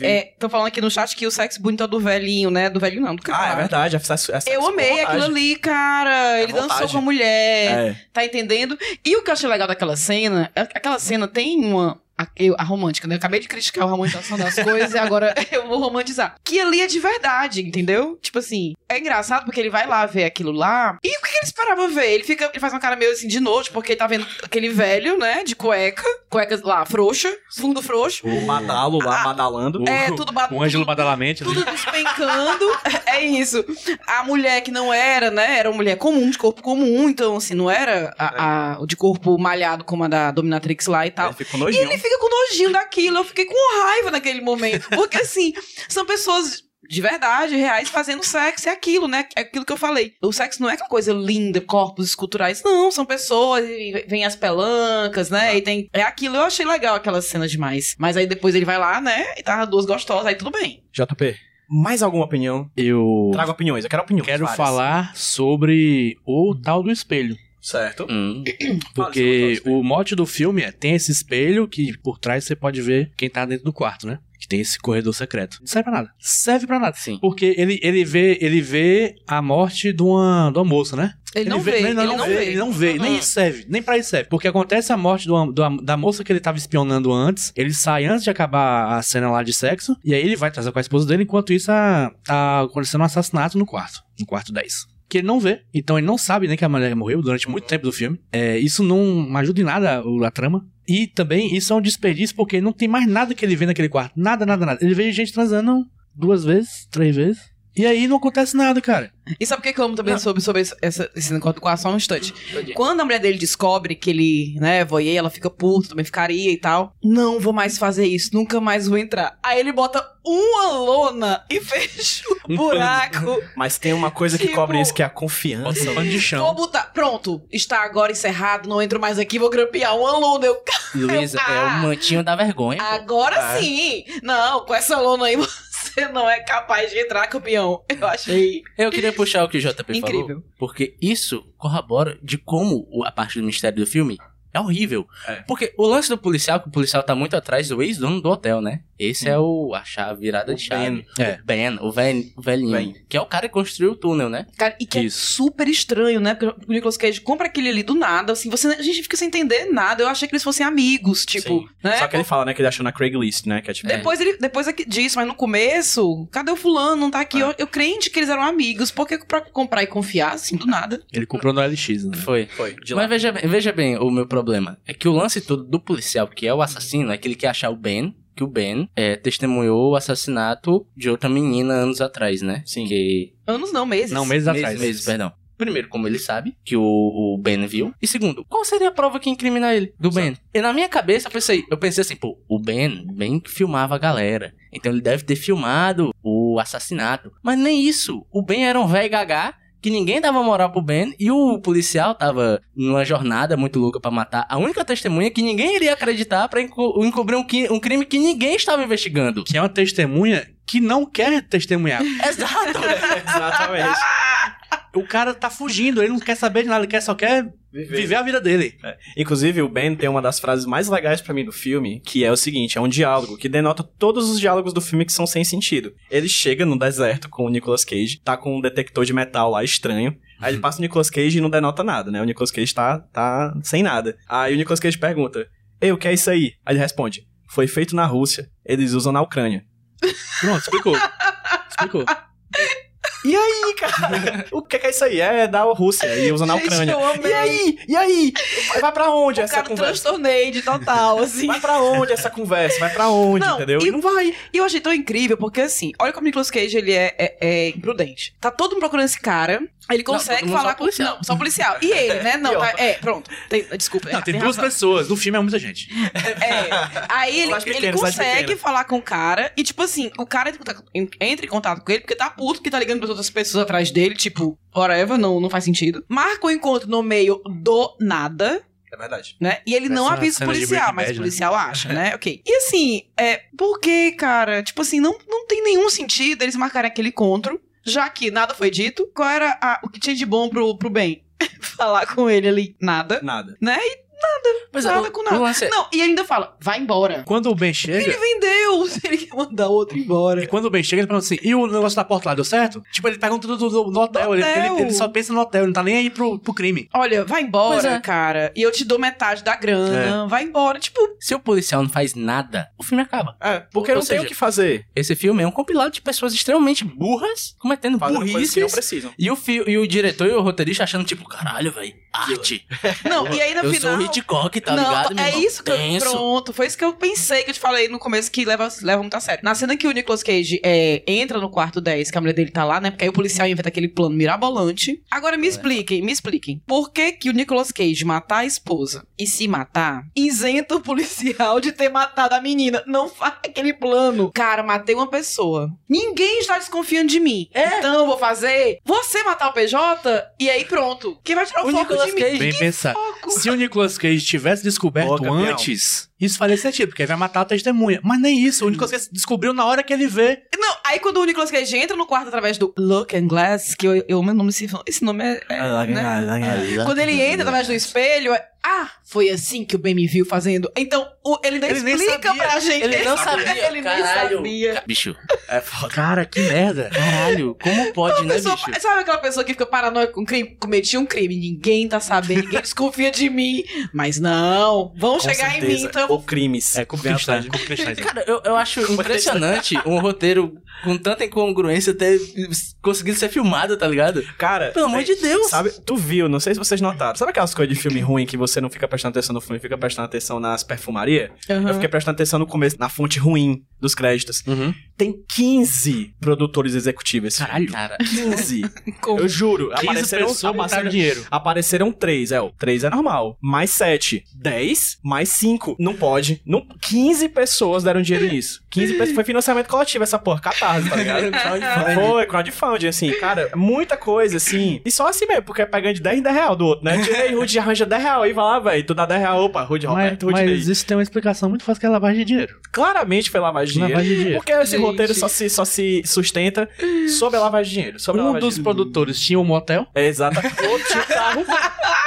É, tô falando aqui no chat que o sexo bonito é do velhinho, né? Do velhinho não, do cara. Ah, é verdade. Essa, essa Eu amei aquilo ali, cara. Ele dançou com a mulher. É. Tá entendendo? E o que eu achei legal daquela cena, aquela cena tem uma. A, eu- a romântica, né? Eu acabei de criticar a romantização das coisas e agora eu vou romantizar. Que ali é de verdade, entendeu? Tipo assim, é engraçado porque ele vai lá ver aquilo lá. E o que, que ele esperava ver? Ele fica, ele faz uma cara meio assim de noite, porque ele tá vendo aquele velho, né? De cueca, cueca lá, frouxa, fundo frouxo. O badalo lá, Ah, badalando. É, tudo batendo. O Ângelo Badalamente. ali. Tudo despencando. é isso. A mulher que não era, né? Era uma mulher comum, de corpo comum. Então, assim, não era a, a- o de corpo malhado como a da Dominatrix lá e tal. Ele ficou ele fica com nojinho daquilo. Eu fiquei com raiva naquele momento. Porque, assim, são pessoas de verdade, reais, fazendo sexo. É aquilo, né? É aquilo que eu falei. O sexo não é aquela coisa linda, corpos esculturais. Não, são pessoas, e vem as pelancas, né? E tem. É aquilo. Eu achei legal aquela cena demais. Mas aí depois ele vai lá, né? E tá duas gostosas, aí tudo bem. JP, mais alguma opinião? Eu Traga opiniões, eu quero opiniões. quero várias. falar sobre o tal do espelho. Certo. Hum. Porque o mote do filme é tem esse espelho que por trás você pode ver quem tá dentro do quarto, né? Que tem esse corredor secreto. Não serve pra nada. Serve pra nada. Sim. Porque ele, ele, vê, ele vê a morte de uma, de uma moça, né? Ele, não vê, ele não, vê. Ele não vê, nem Uhum. isso serve, nem pra isso serve. Porque acontece a morte do, do- da moça que ele tava espionando antes, ele sai antes de acabar a cena lá de sexo, e aí ele vai trazer com a esposa dele, enquanto isso tá acontecendo um assassinato no quarto, no quarto 10. Que ele não vê, então ele não sabe nem que a mulher morreu durante muito tempo do filme. É, isso não ajuda em nada a trama. E também isso é um desperdício porque não tem mais nada que ele vê naquele quarto. Nada, nada, nada. Ele vê gente transando duas vezes, três vezes. E aí não acontece nada, cara. E sabe o que eu amo também sobre, sobre esse- essa, esse negócio do quarto? Só um instante. Quando a mulher dele descobre que ele, né, voyeur, ela fica puta, também ficaria e tal. Não vou mais fazer isso, nunca mais vou entrar. Aí ele bota uma lona e fecha o Um buraco. Mas tem uma coisa que Tipo- cobre isso, que é a confiança. Pano de Vou chão. botar. Pronto, está agora encerrado, não entro mais aqui, vou grampear uma lona. Eu, Luísa, é Ah. o mantinho da vergonha. pô. agora sim! Não, com essa lona aí você não é capaz de entrar, campeão. Eu achei. Eu queria puxar o que o JP Incrível. falou, porque isso corrobora de como o- a parte do mistério do filme é horrível. É. Porque o lance do policial, que o policial tá muito atrás do ex-dono do hotel, né? Esse é o a chave, virada de chave. Ben. É. O Ben, o, vel- o velhinho. Ben. Que é o cara que construiu o túnel, né? Cara, e que Isso. é super estranho, né? Porque o Nicolas Cage compra aquele ali do nada, assim, você, a gente fica sem entender nada. Eu achei que eles fossem amigos, tipo, Sim. né? Só que ele fala, né, que ele achou na Craigslist, né? Que é tipo. Depois, ele, depois aqui disso, mas no começo, cadê o fulano? Não tá aqui. É. Eu, eu crente que eles eram amigos. Por que pra comprar e confiar, assim, do nada? Ele comprou no LX, né? Foi. Foi, de lá. Mas veja bem, veja bem o meu problema. É que o lance todo do policial, que é o assassino, é que ele quer achar o Ben, que o Ben é, testemunhou o assassinato de outra menina anos atrás, né? Sim. Que Anos não, meses. Não, meses meses, atrás. meses, perdão. Primeiro, como ele sabe que o, o Ben viu. E segundo, qual seria a prova que incrimina ele? Do Ben. E na minha cabeça, eu pensei, eu pensei assim, pô, o Ben, Ben que filmava a galera. Então ele deve ter filmado o assassinato. Mas nem isso. O Ben era um velho gagá que ninguém dava moral pro Ben e o policial tava numa jornada muito louca pra matar a única testemunha que ninguém iria acreditar pra enco- encobrir um, um crime que ninguém estava investigando. Que é uma testemunha que não quer testemunhar. Exato! Exatamente. o cara tá fugindo, ele não quer saber de nada, ele quer, só quer viver a vida dele. Inclusive, o Ben tem uma das frases mais legais pra mim do filme, que é o seguinte: é um diálogo que denota todos os diálogos do filme que são sem sentido. Ele chega no deserto com o Nicolas Cage, tá com um detector de metal lá estranho. Aí ele passa o Nicolas Cage e não denota nada, né? O Nicolas Cage tá, tá sem nada. Aí o Nicolas Cage pergunta: Ei, o que é isso aí? Aí ele responde: Foi feito na Rússia, eles usam na Ucrânia. Pronto, explicou. explicou. E aí, cara? o que que é isso aí? É da Rússia e usa na Ucrânia. E aí? E aí? Vai- pra onde essa Cara, conversa? transtornei de total, assim. Vai pra onde essa conversa? Vai pra onde, Não, entendeu? e- não vai. E eu achei tão incrível, porque assim, olha como o Nicolas Cage, ele é, é- é imprudente. Tá todo mundo procurando esse cara, ele consegue todo mundo falar só com... policial. Não, só policial. E ele, né? Não, tá- é, pronto. Tem- desculpa. Não, é, tem tem duas razão. pessoas. No filme é muita gente. É. Aí ele, Cidade ele consegue falar com o cara e, tipo assim, o cara entra em contato- com ele porque tá puto que tá ligando pras outras pessoas atrás dele, tipo, whatever, não, não faz sentido. Marca o encontro no meio do nada, É verdade. né? E ele não Parece uma avisa o policial, mas Bad, o né? policial acha, né? Ok. E assim, é. Por que, cara? Tipo assim, não, não tem nenhum sentido eles marcarem aquele encontro, já que nada foi dito. Qual era a- o que tinha de bom pro, pro bem? Falar com ele ali, nada. Nada. Né? E Nada o- com o nada. lance é- Não, e ele ainda fala, vai embora. Quando o Ben Ele chega. vendeu, ele quer mandar outro embora. E quando o Ben chega, ele pergunta assim: e o negócio da porta lá deu certo? Tipo, ele pergunta tudo do, do- no hotel. Ele, hotel. ele- ele só pensa no hotel, ele não tá nem aí pro, pro crime. Olha, vai embora, é. cara. E eu te dou metade da grana. Vai embora. Tipo, Se o policial não faz nada, o filme acaba. É, porque Ou não tem seja, o que fazer. Esse filme é um compilado de pessoas extremamente burras, cometendo Fazendo coisas que não burrices. precisam. E o, fi- e o diretor e o roteirista achando, tipo, caralho, velho, arte. não, e aí no eu final. Hitchcock, tá não, ligado, meu é irmão? isso que eu. Pronto, foi isso que eu pensei que eu te falei no começo que leva, leva muito a sério. Na cena que o Nicolas Cage é, entra no quarto 10, que a mulher dele tá lá, né? Porque aí o policial inventa aquele plano mirabolante. Agora É. me expliquem, me expliquem. Por que que o Nicolas Cage matar a esposa e se matar isenta o policial de ter matado a menina? Não faz aquele plano. Cara, matei uma pessoa. Ninguém está desconfiando de mim. É. Então eu vou fazer você matar o PJ e aí pronto. Quem vai tirar o, O foco Nicolas de mim? Cage- Bem pensar. Se o Nicolas Cage tivesse descoberto Boa, antes, isso faria sentido, porque ele vai matar a testemunha. Mas nem isso, o Nicolas Cage descobriu na hora que ele vê. Não, aí quando o Nicolas Cage entra no quarto através do Look and Glass, que eu, eu meu nome esse, esse nome é. é, né? Quando ele entra através do espelho, é, ah, foi assim que o Ben me viu fazendo. Então, o- ele nem Ele nem explica sabia. pra gente. Ele não sabia, ele caralho. nem sabia. Bicho, É foda. Cara, que merda. caralho, como pode, Uma né, pessoa- bicho? sabe aquela pessoa que fica paranoica com crime? Cometi um crime, ninguém tá sabendo, ninguém desconfia de mim. Mas não, vão Com chegar em mim, certeza. então. Ou crimes. É, como cristã. Cara, eu, eu acho impressionante um roteiro com tanta incongruência ter conseguido ser filmado, tá ligado? Cara, Pelo amor de Deus. Sabe, tu viu, não sei se vocês notaram. Sabe aquelas coisas de filme ruim que você não fica prestando atenção no filme, fica prestando atenção nas perfumarias? Aham. Eu fiquei prestando atenção no começo, na fonte ruim dos créditos. Uhum. Tem 15 produtores executivos Caralho. Cara, 15. Como? Eu juro. 15 Apareceram, apareceram, dinheiro. apareceram 3, é. O 3 é normal. Mais 7. 10, mais 5. Não pode. Não, 15 pessoas deram dinheiro nisso. 15 pessoas. Foi financiamento coletivo essa porra. Catarse, tá ligado? Foi, crowdfunding, assim, cara, muita coisa, assim. E só assim mesmo, porque é pegando de 10 em 10 real do outro, né? Tirei, Rude arranja 10 real aí, vai lá, velho. Tu dá 10 real, opa, Rude Mas, Roberto, Rude mas Ney. isso tem uma explicação muito fácil que é lavagem de dinheiro. Claramente foi lavagem de dinheiro. Lavagem de dinheiro. Porque esse Gente. roteiro só se, só se sustenta sobre a lavagem de dinheiro. Sobre Um dos produtores tinha um motel, É, exato. O outro tinha o carro,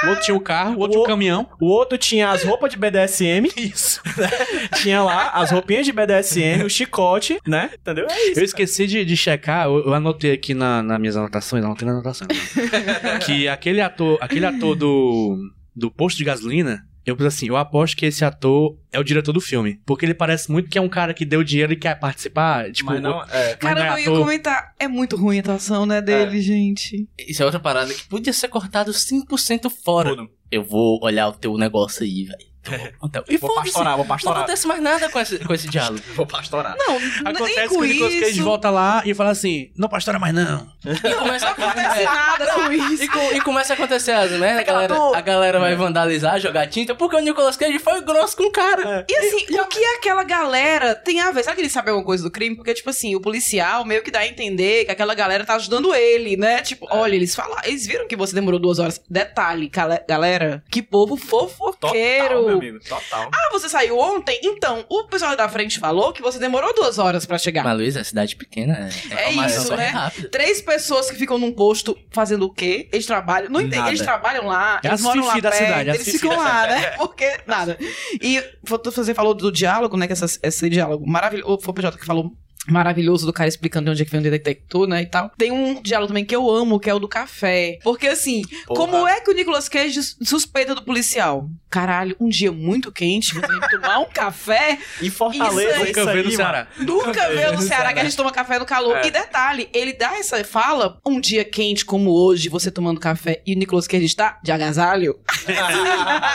o outro tinha o carro, o outro O- o caminhão. o outro tinha as roupas de BDSM. Isso. Tinha lá as roupinhas de BDSM, o chicote, né? Entendeu? É isso. Eu esqueci de, de checar, eu, eu anotei aqui na, nas minhas anotações, não tem na anotação. que aquele ator, aquele ator do, do posto de gasolina, eu pensei assim, eu aposto que esse ator é o diretor do filme. Porque ele parece muito que é um cara que deu dinheiro e quer participar. Tipo, Mas não, é. Cara, não é eu ia ator. comentar. É muito ruim a atuação, né, dele, gente. isso é outra parada que podia ser cortado 100% fora. Tudo. Eu vou olhar o teu negócio aí, velho. Então, e Vou pastorar, vou Não pastorar. acontece mais nada com esse, com esse diálogo. Vou pastorar. Não, Acontece nem que com o Nicolas Cage volta lá e fala assim, não pastora mais não. E começa a Não acontece acontecer. nada com isso. E, com- e começa a acontecer as merda, a galera, a galera vai vandalizar, jogar tinta, porque o Nicolas Cage foi grosso com o cara. E assim, o que aquela galera tem a ver? Será que ele sabe alguma coisa do crime? Porque, tipo assim, o policial meio que dá a entender que aquela galera tá ajudando ele, né? Tipo, olha, eles falaram. Eles viram que você demorou duas horas. Detalhe, galera, que povo fofoqueiro. Total, meu amigo. Total. Ah, você saiu ontem? Então, o pessoal da frente falou que você demorou duas horas pra chegar. Mas, Luiz, é cidade pequena. É, É isso, né? rápido. Três pessoas que ficam num posto fazendo o quê? Eles trabalham. Não entendo. Nada. Eles trabalham lá. É eles moram lá da perto, cidade, Eles ficam lá, né? Porque nada. E você falou do diálogo, né? Que essa, esse diálogo maravilhoso. Foi o PJ que falou maravilhoso do cara explicando de onde é que vem o detector, né, e tal. Tem um diálogo também que eu amo, que é o do café. Porque assim, Porra. como é que o Nicolas Cage suspeita do policial? Caralho, um dia muito quente, você tem que tomar um café. Em Fortaleza, Isso Nunca vi no Ceará. Nunca veio no Ceará que a gente toma café no calor. É. E detalhe, ele dá essa fala, um dia quente como hoje, você tomando café e o Nicolas Cage está de agasalho.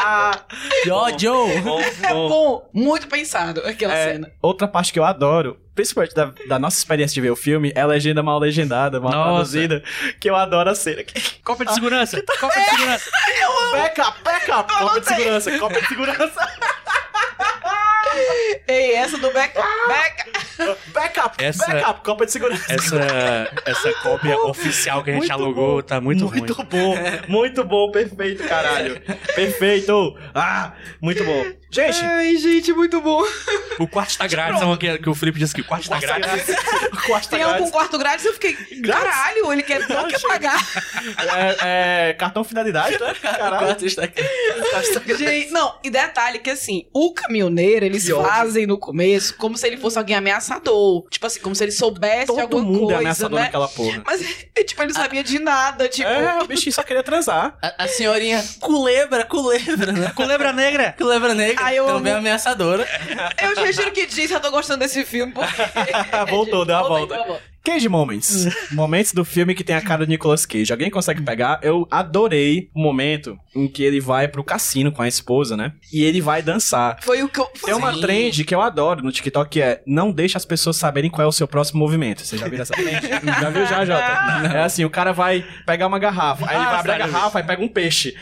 Ah, Jojo! É bom. bom, muito pensado aquela É, cena. Outra parte que eu adoro, principalmente da, da nossa experiência de ver o filme, é a legenda mal legendada, mal Nossa. traduzida, que eu adoro a cena. Copa de segurança! Copa de segurança! Backup, backup, copa de segurança, copa de segurança, Ei, essa do back, back. backup, Essa- backup, copa de segurança. Essa, essa cópia oficial que a gente Muito alugou bom. tá muito, muito ruim. bom, muito bom, perfeito, caralho. Perfeito. Ah, muito bom. Gente, Ai, gente, muito bom. O quarto está grátis, é que, que o Felipe disse que o quarto está grátis. quarto Tem um com quarto grátis, eu fiquei, caralho, ele quer, não quer pagar. é, é, cartão finalidade, né? Caralho. Quarto está aqui. Gente, não, e detalhe que assim, o caminhoneiro, eles Que ódio. fazem no começo como se ele fosse alguém ameaçador. Tipo assim, como se ele soubesse Todo alguma mundo coisa, é ameaçador né? naquela porra. Mas, tipo, ele não sabia de nada, tipo... É, o bichinho só queria transar. A, a senhorinha culebra, culebra, né? Culebra negra! Culebra negra, Ai, eu também amo. ameaçadora. Eu te juro que disse, eu tô gostando desse filme, porque... Voltou, deu a volta. Cage Moments. momentos do filme que tem a cara do Nicolas Cage. Alguém consegue pegar? Eu adorei o momento em que ele vai pro cassino com a esposa, né? E ele vai dançar. Foi o que eu... Tem uma Sim. trend que eu adoro no TikTok que é não deixa as pessoas saberem qual é o seu próximo movimento. Você já viu essa trend? já viu já, Jota? É assim, o cara vai pegar uma garrafa, aí ele Ah, vai abrir a garrafa e pega um peixe.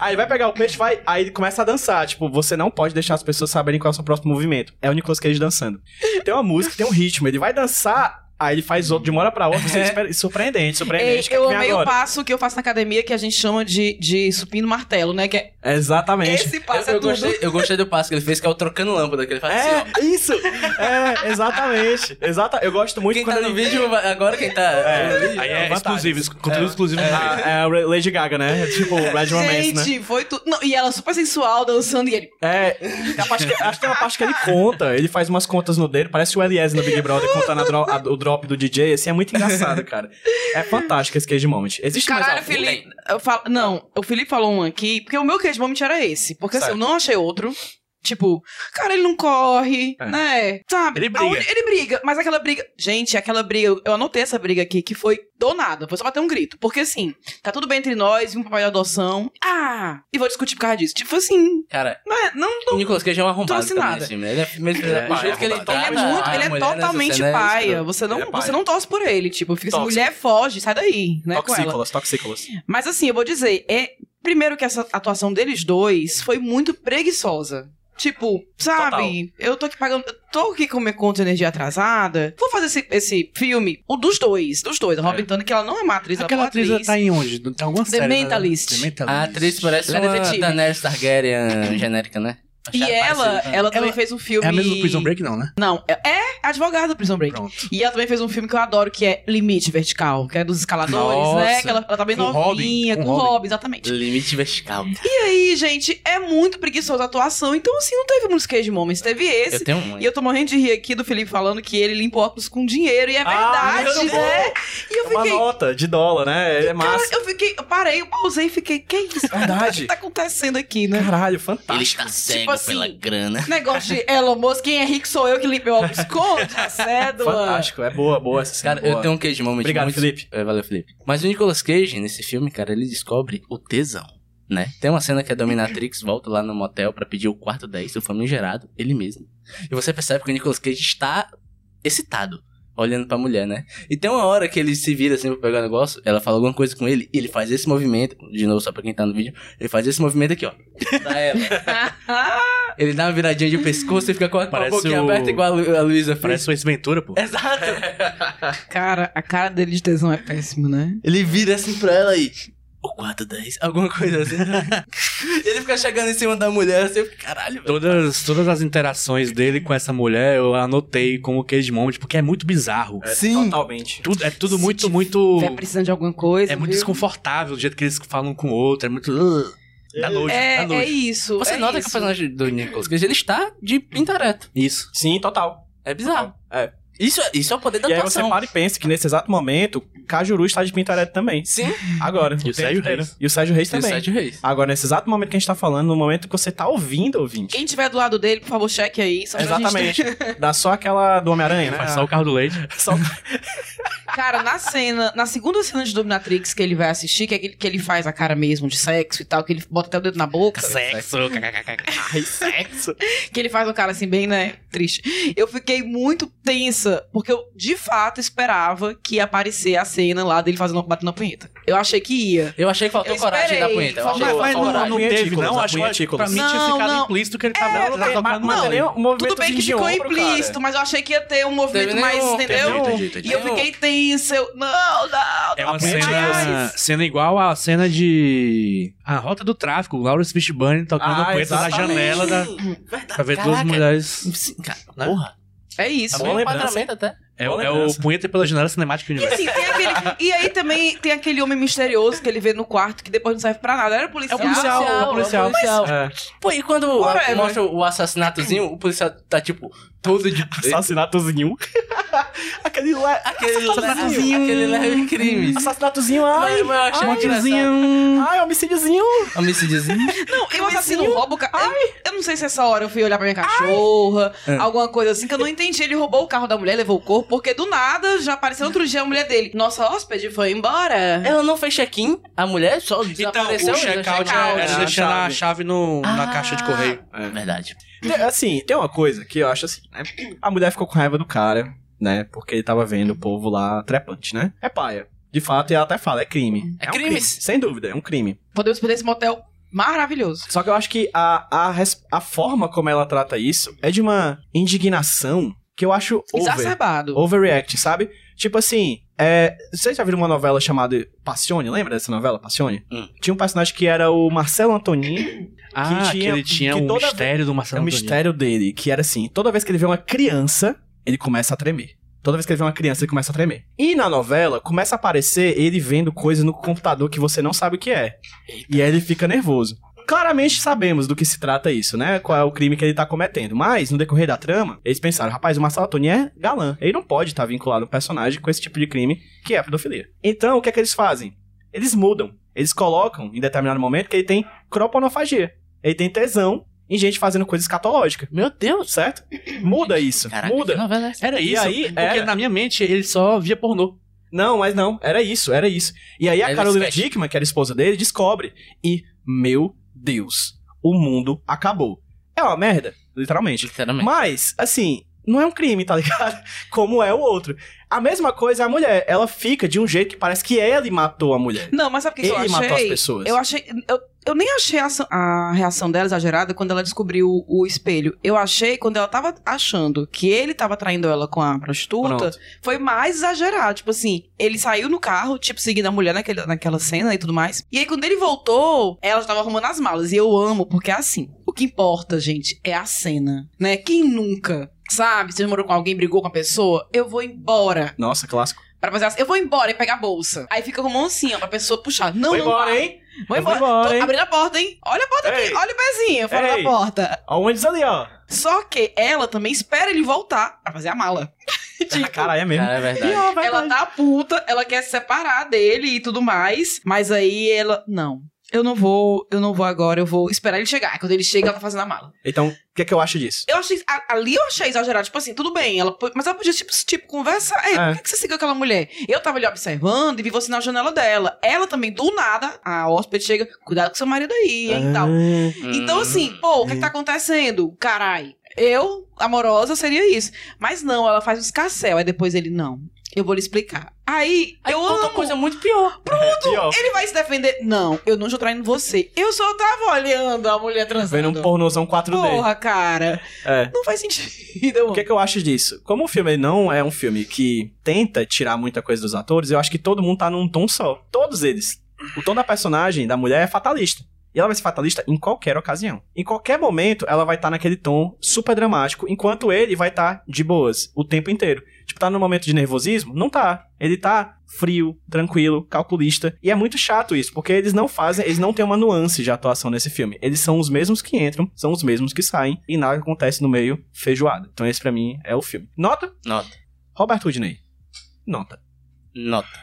Aí vai pegar o peixe, vai, aí ele começa a dançar. Tipo, você não pode deixar as pessoas saberem qual é o seu próximo movimento. É o Nicolas Cage dançando. Tem uma música, tem um ritmo, ele vai dançar, aí ele faz outro de uma hora pra outra, você espera- surpreendente, surpreendente. O eu é vem amei o agora? passo que eu faço na academia, que a gente chama de, de supino martelo, né? Que é Exatamente. esse Eu, passo é eu tudo. gostei, eu gostei do passo que ele fez, que é o trocando lâmpada, que ele faz assim, ó. É, isso! É, exatamente. Exata, eu gosto muito Quem quando tá no ele... vídeo, agora quem tá É. Aí é vantagens. exclusivo, conteúdo exclusivo do É, é a Lady Gaga, né? Tipo, Red Romance, né? Gente, foi tudo. E ela super sensual, dançando, e ele. É, que- acho que tem uma parte que ele conta, ele faz umas contas no dedo, parece o Elias no Big Brother contando a dro- a- o drop do DJ, assim, é muito engraçado, cara. É fantástico esse Cage Moment. Existe Caralho, mais algum? Felipe. Eu falo, não, o Felipe falou um aqui, porque o meu case moment era esse. Porque assim, Certo. eu não achei outro. Tipo, cara, ele não corre, É. né? Sabe? Ele briga. Aonde- Ele briga, mas aquela briga. Gente, aquela briga, eu- anotei essa briga aqui, que foi do nada. Foi só bater um grito. Porque assim, tá tudo bem entre nós, um papai de adoção. Ah! E vou discutir por causa disso. Tipo assim, Cara, não é. Não, o Nicolas Cage é um arrombado também nada. filme. Ele é, mesmo, É, o jeito que ele arrombado. Ele é trata muito, ele é nessa totalmente é paia. Você não, é você não torce por ele. Tipo, fica assim, mulher foge, sai daí, né? Toxícolas, toxícolas. Mas assim, eu vou dizer, é. Primeiro que essa atuação deles dois foi muito preguiçosa. Tipo, sabe, eu tô aqui pagando. Tô aqui com minha conta de energia atrasada. Vou fazer esse, esse filme. O dos dois, dos dois. A Robin Tunney, que ela não é uma atriz, Aquela ela é atriz atriz. tá em onde? Tem alguma The série? né? Mentalist. The Mentalist. A atriz parece Ela é uma detetive. Daenerys Targaryen genérica, né? E ela, parecido. ela também Ela- fez um filme. É a mesma do Prison Break, não, né? Não, é, é advogada do Prison Break. Pronto. E ela também fez um filme que eu adoro, que é Limite Vertical, que é dos escaladores, Nossa. né? Que ela, ela tá bem Com o novinha, Robin, com com Robin. Robin, exatamente. Limite vertical. E aí, gente, é muito preguiçosa a atuação. Então, assim, não teve muitos cage moments. Teve esse. Eu tenho um. E eu tô morrendo de rir aqui do Felipe falando que ele limpa o óculos com dinheiro. E é Ah, verdade, muito né? E eu Uma fiquei. nota de dólar, né? É Cara, massa. eu fiquei. Eu parei, eu pausei e fiquei. Que isso? Verdade. O que tá acontecendo aqui, né? Caralho, fantástico. Ele está cego assim, pela grana. Negócio de Elon Musk, quem é rico sou eu que limpo o óculos com a cédula. Fantástico, é boa, boa essa cena. Cara, eu boa. tenho um Cage Moment Obrigado, muito... Felipe. É, valeu, Felipe. Mas o Nicolas Cage, nesse filme, cara, ele descobre o tesão, né? Tem uma cena que a Dominatrix volta lá no motel pra pedir o quarto 10 do famigerado, ele mesmo. E você percebe que o Nicolas Cage está excitado. Olhando pra mulher, né? E tem uma hora que ele se vira assim pra pegar o negócio, ela fala alguma coisa com ele, e ele faz esse movimento, de novo, só pra quem tá no vídeo, ele faz esse movimento aqui, ó. Pra ela. ele dá uma viradinha de pescoço e fica com a, com a boquinha o- aberta igual a Lu- a Luísa fez. Parece Ace Ventura, pô. Exato. Cara, a cara dele de tesão é péssimo, né? Ele vira assim pra ela e. O quarto 10, alguma coisa assim. ele fica chegando em cima da mulher assim, eu fico, caralho, velho. Todas, todas as interações dele com essa mulher eu anotei como Cage Moment, porque é muito bizarro. É, Sim. Totalmente. Tudo, é tudo muito, muito. Vai precisando de alguma coisa. É muito viu? desconfortável o jeito que eles falam com o outro. É muito. Dá nojo, dá É, nojo. é isso. Você é nota que isso. o personagem do Nicolas Cage, ele está de pintareto. Isso. Sim, total. É bizarro. É. Isso, é- isso é o poder da E aí você atuação. para e pensa que nesse exato momento, Cajuru está de pintarete também. Sim. Agora. E o Sérgio. Reis. E o Sérgio Reis E o também. Sérgio Reis. Agora, nesse exato momento que a gente tá falando, no momento que você tá ouvindo, ouvinte. Quem tiver do lado dele, por favor, cheque aí. Exatamente. gente Dá só aquela do Homem-Aranha, né? Faz só o carro do leite. Só- Cara, na cena, na segunda cena de Dominatrix que ele vai assistir, que é aquele que ele faz a cara mesmo de sexo e tal, que ele bota até o dedo na boca, Sexo. Ai, sexo. que ele faz um cara assim bem, né, triste. Eu fiquei muito tensa, porque eu de fato esperava que ia aparecer a cena lá dele fazendo batendo na punheta. Eu achei que ia. Eu achei que faltou Eu coragem da punheta. Eu achei que Mas não, coragem. não teve, tícolas, não. a Acho que tícolas. pra mim tinha Não, ficado não. implícito que ele tava, É, tava tocando Mas Não, um movimento Tudo bem que de ficou ombro, implícito, cara. mas eu achei que ia ter um movimento mais, nenhum- entendeu? entendi, entendi. E eu fiquei tensa, eu, não, não. É uma não, cena, mas- cena igual a cena de. A Rota do Tráfico, Lawrence Fishburne tocando Ah, a punheta da exatamente. janela da, pra ver duas mulheres. Né? Porra. É isso. É Boa um enquadramento até. É, é o punheta pela janela cinemática E universo. assim, tem aquele. E aí também tem aquele homem misterioso que ele vê no quarto que depois não serve pra nada. Era o policial. É o policial, é o policial. É. Pô, e quando Whatever. mostra o assassinato,zinho o policial tá tipo todo de. Assassinato,zinho. Aquele le... Aquele aquele leve crime. Assassinato,zinho, ai. Mas eu achei ai. Ai, homicídiozinho. Homicídiozinho. Não, eu assassino roubo. Ca... Eu, eu não sei se essa hora eu fui olhar pra minha cachorra, alguma coisa assim, que eu não entendi. Ele roubou o carro da mulher, levou o corpo, porque do nada já apareceu outro dia a mulher dele. Nossa hóspede foi embora. Ela não fez check-in, a mulher só Então, desapareceu. o check-out era Era deixando a a chave no, na Ah. caixa de correio. É verdade. Assim, tem uma coisa que eu acho assim, né? A mulher ficou com raiva do cara, né? Porque ele tava vendo o povo lá trepante, né? É paia. De fato, e ela até fala, é crime. É um crimes. crime. Sem dúvida, é um crime. Podemos perder esse motel maravilhoso. Só que eu acho que a, a, a forma como ela trata isso é de uma indignação que eu acho over, Exacerbado. overreact, sabe? Tipo assim, é, vocês já viram uma novela chamada Passione? Lembra dessa novela, Passione? Hum. Tinha um personagem que era o Marcelo Antonini, Ah, que, tinha- ele tinha que um mistério do é Marcelo o Antonioni. mistério dele, que era assim, toda vez que ele vê uma criança, ele começa a tremer. Toda vez que ele vê uma criança, ele começa a tremer. E na novela, começa a aparecer ele vendo coisa no computador que você não sabe o que é. E aí ele fica nervoso. Claramente sabemos do que se trata isso, né? Qual é o crime que ele tá cometendo. Mas, no decorrer da trama, eles pensaram, rapaz, o Marcelo Tony é galã. Ele não pode estar vinculado um personagem com esse tipo de crime que é a pedofilia. Então, o que é que eles fazem? Eles mudam. Eles colocam, em determinado momento, que ele tem croponofagia. Ele tem tesão em gente fazendo coisa escatológica. Meu Deus. Certo? Muda isso. Caraca, muda. que novela é essa? Era E isso, aí, porque era. na minha mente ele só via pornô. Não, mas não. Era isso, era isso. E aí a Era Carolina. Dickman, que era a esposa dele, descobre. E, meu Deus, o mundo acabou. É uma merda, literalmente. Sinceramente. Mas, assim, não é um crime, tá ligado? Como é o outro. A mesma coisa é a mulher. Ela fica de um jeito que parece que ele matou a mulher. Não, mas sabe o que eu Ele achei? matou as pessoas. Eu achei. Eu, eu nem achei a, a reação dela exagerada quando ela descobriu o, o espelho. Eu achei quando ela tava achando que ele tava traindo ela com a prostituta, Pronto. foi mais exagerado. Tipo assim, ele saiu no carro, tipo, seguindo a mulher naquele, naquela cena e tudo mais. E aí, quando ele voltou, ela já tava arrumando as malas. E eu amo, porque é assim. O que importa, gente, é a cena. Né? Quem nunca? Sabe? Você morou com alguém, brigou com a pessoa? Eu vou embora. Nossa, clássico. Pra fazer assim, eu vou embora e pegar a bolsa. Aí fica com a mão assim, ó, pra pessoa puxar. Não, Vou não embora, vai. hein? Vou embora. embora, Tô hein? abrindo a porta, hein? Olha a porta Ei. aqui. Olha o pezinho fora Ei. da porta. Aonde ali, ó? Só que ela também espera ele voltar pra fazer a mala. Ah, cara, é mesmo. Cara, é verdade. Ela tá puta, ela quer se separar dele e tudo mais. Mas aí ela. Não. Eu não vou, eu não vou agora, eu vou esperar ele chegar. Quando ele chega, ela tá fazendo a mala. Então, o que é que eu acho disso? Eu achei. a- ali eu achei exagerado. Tipo assim, tudo bem. Ela, mas ela podia, tipo, tipo conversar. Ei, É. por que, que você seguiu aquela mulher? Eu tava ali observando e vi você na janela dela. Ela também, do nada, a hóspede chega, cuidado com seu marido aí, hein, e tal. Ah, Então, assim, pô, o que, que tá acontecendo? Carai, eu, amorosa, seria isso. Mas não, ela faz um escarcel. Aí depois ele, não, eu vou lhe explicar. Aí, Aí eu conta amo. coisa muito pior. pior. Ele vai se defender. Não, eu não estou traindo você. Eu só tava olhando a mulher transando. Vendo um pornozão 4D. Porra, cara. É. Não faz sentido. O que, é que eu acho disso? Como o filme não é um filme que tenta tirar muita coisa dos atores, eu acho que todo mundo tá num tom só. Todos eles. O tom da personagem, da mulher, é fatalista. E ela vai ser fatalista em qualquer ocasião. Em qualquer momento, ela vai estar naquele tom super dramático, enquanto ele vai estar de boas o tempo inteiro. Tá no momento de nervosismo? Não tá. Ele tá frio, tranquilo, calculista. E é muito chato isso, porque eles não fazem, eles não têm uma nuance de atuação nesse filme. Eles são os mesmos que entram, são os mesmos que saem, e nada acontece no meio feijoada. Então esse pra mim é o filme. Nota? Nota. Roberto Udney. Nota. Nota.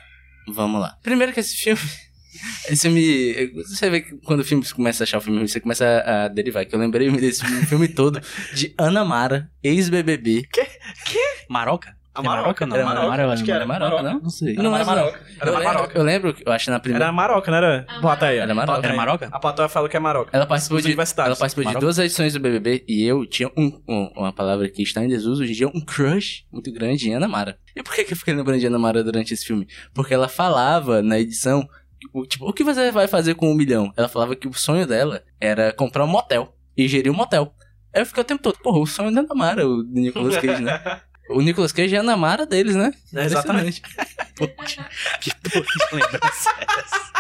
Vamos lá. Primeiro que esse filme. Esse filme. Você vê que quando o filme começa a achar o filme, você começa a, a derivar. Que eu lembrei desse filme, filme todo de Ana Mara, ex-BBB. Maroca? A É Maroca, não. Era Maroca, Maroca, acho que era. Maroca, não? Não sei. Não, Era é Maroca. Era eu, lembro, Maroca. eu lembro, eu acho que na primeira. Era Maroca, não era? Bota aí. Era Maroca. Era Maroca? A platóia fala que é Maroca. Ela participou, de, ela participou de Maroca. duas edições do BBB e eu tinha um, um- uma palavra que está em desuso hoje em dia, um crush muito grande em Ana Mara. E por que, que eu fiquei lembrando de Ana Mara durante esse filme? Porque ela falava na edição, o, tipo, o que você vai fazer com um milhão? Ela falava que o sonho dela era comprar um motel e gerir um motel. Aí eu fiquei o tempo todo, porra, o sonho da Ana Mara, o Nicolas Cage, né? O Nicolas Cage é a Ana Mara deles, né? É, exatamente. Que porra de lembrança é essa?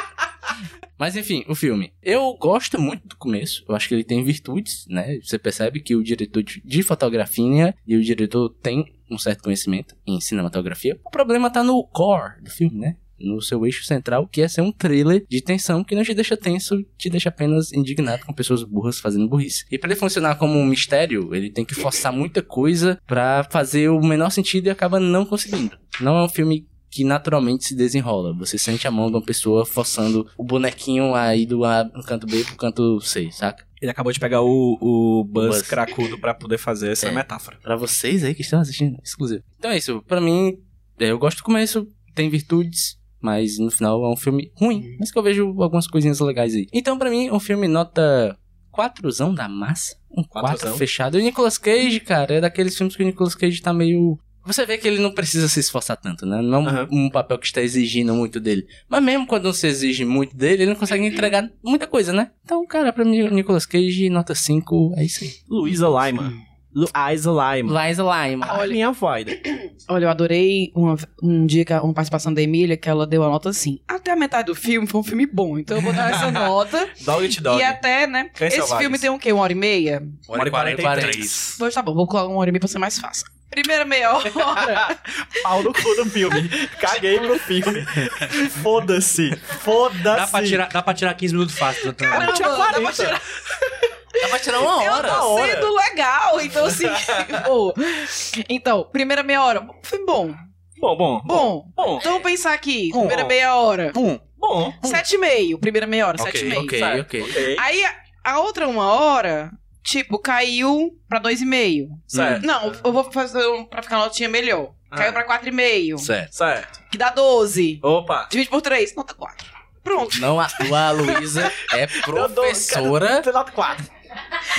Mas enfim, o filme. Eu gosto muito do começo. Eu acho que ele tem virtudes, né? Você percebe que o diretor de de fotografia e o diretor tem um certo conhecimento em cinematografia. O problema tá no core do filme, né? No seu eixo central, que é ser um thriller de tensão que não te deixa tenso, te deixa apenas indignado com pessoas burras fazendo burrice. E pra ele funcionar como um mistério, ele tem que forçar muita coisa pra fazer o menor sentido e acaba não conseguindo. Não é um filme que naturalmente se desenrola. Você sente a mão de uma pessoa forçando o bonequinho aí do A canto B pro canto C, saca? Ele acabou de pegar o, o Buzz, Buzz. cracudo pra poder fazer essa É. metáfora. Pra vocês aí que estão assistindo, exclusivo. Então é isso. Pra mim, é, eu gosto do começo, tem virtudes, mas no final é um filme ruim. Mas que eu vejo algumas coisinhas legais aí. Então pra mim, um filme nota 4zão da massa. Um 4 Quatrozão. fechado. E o Nicolas Cage, cara, é daqueles filmes que o Nicolas Cage tá meio... Você vê que ele não precisa se esforçar tanto, né? Não é um, Aham. um papel que está exigindo muito dele. Mas mesmo quando não se exige muito dele, ele não consegue entregar muita coisa, né? Então, cara, pra mim, o Nicolas Cage, nota 5, é isso aí. Luísa Lima. Luísa Lima. Liza Lima. A minha voida. Olha, eu adorei uma- um dia, que uma participação da Emília, que ela deu a nota assim. Até a metade do filme foi um filme bom, então eu vou dar essa nota. Dog It Dog. E até, né? Cães esse filme tem o quê? Uma hora e meia? Uma hora e quarenta e três. Pois tá bom, vou colocar uma hora e meia pra ser mais fácil. Primeira meia hora. Pau no cu do filme. Caguei pro filme. Foda-se. Foda-se. Dá pra, tirar, dá pra tirar 15 minutos fácil. Caramba, dá pra 40. tirar- Dá pra tirar uma Eu hora. tô hora. sendo legal, então assim. pô. Então, primeira meia hora. Foi bom. Bom, bom. Bom. Bom. Então vamos pensar aqui. Bom. Primeira meia hora. Pum. Bom. Sete e meio. Primeira meia hora, Ok, sete e meio. Ok, Certo. ok. Ok. Aí a, a outra uma hora, tipo, caiu pra dois e meio. Certo. Não, eu vou fazer um, pra ficar notinha melhor. Ah. Caiu pra quatro e meio. Certo. Certo. Que dá 12. Opa. Divide por três. Nota quatro. Pronto. Não, a, a Luísa é professora nota 4.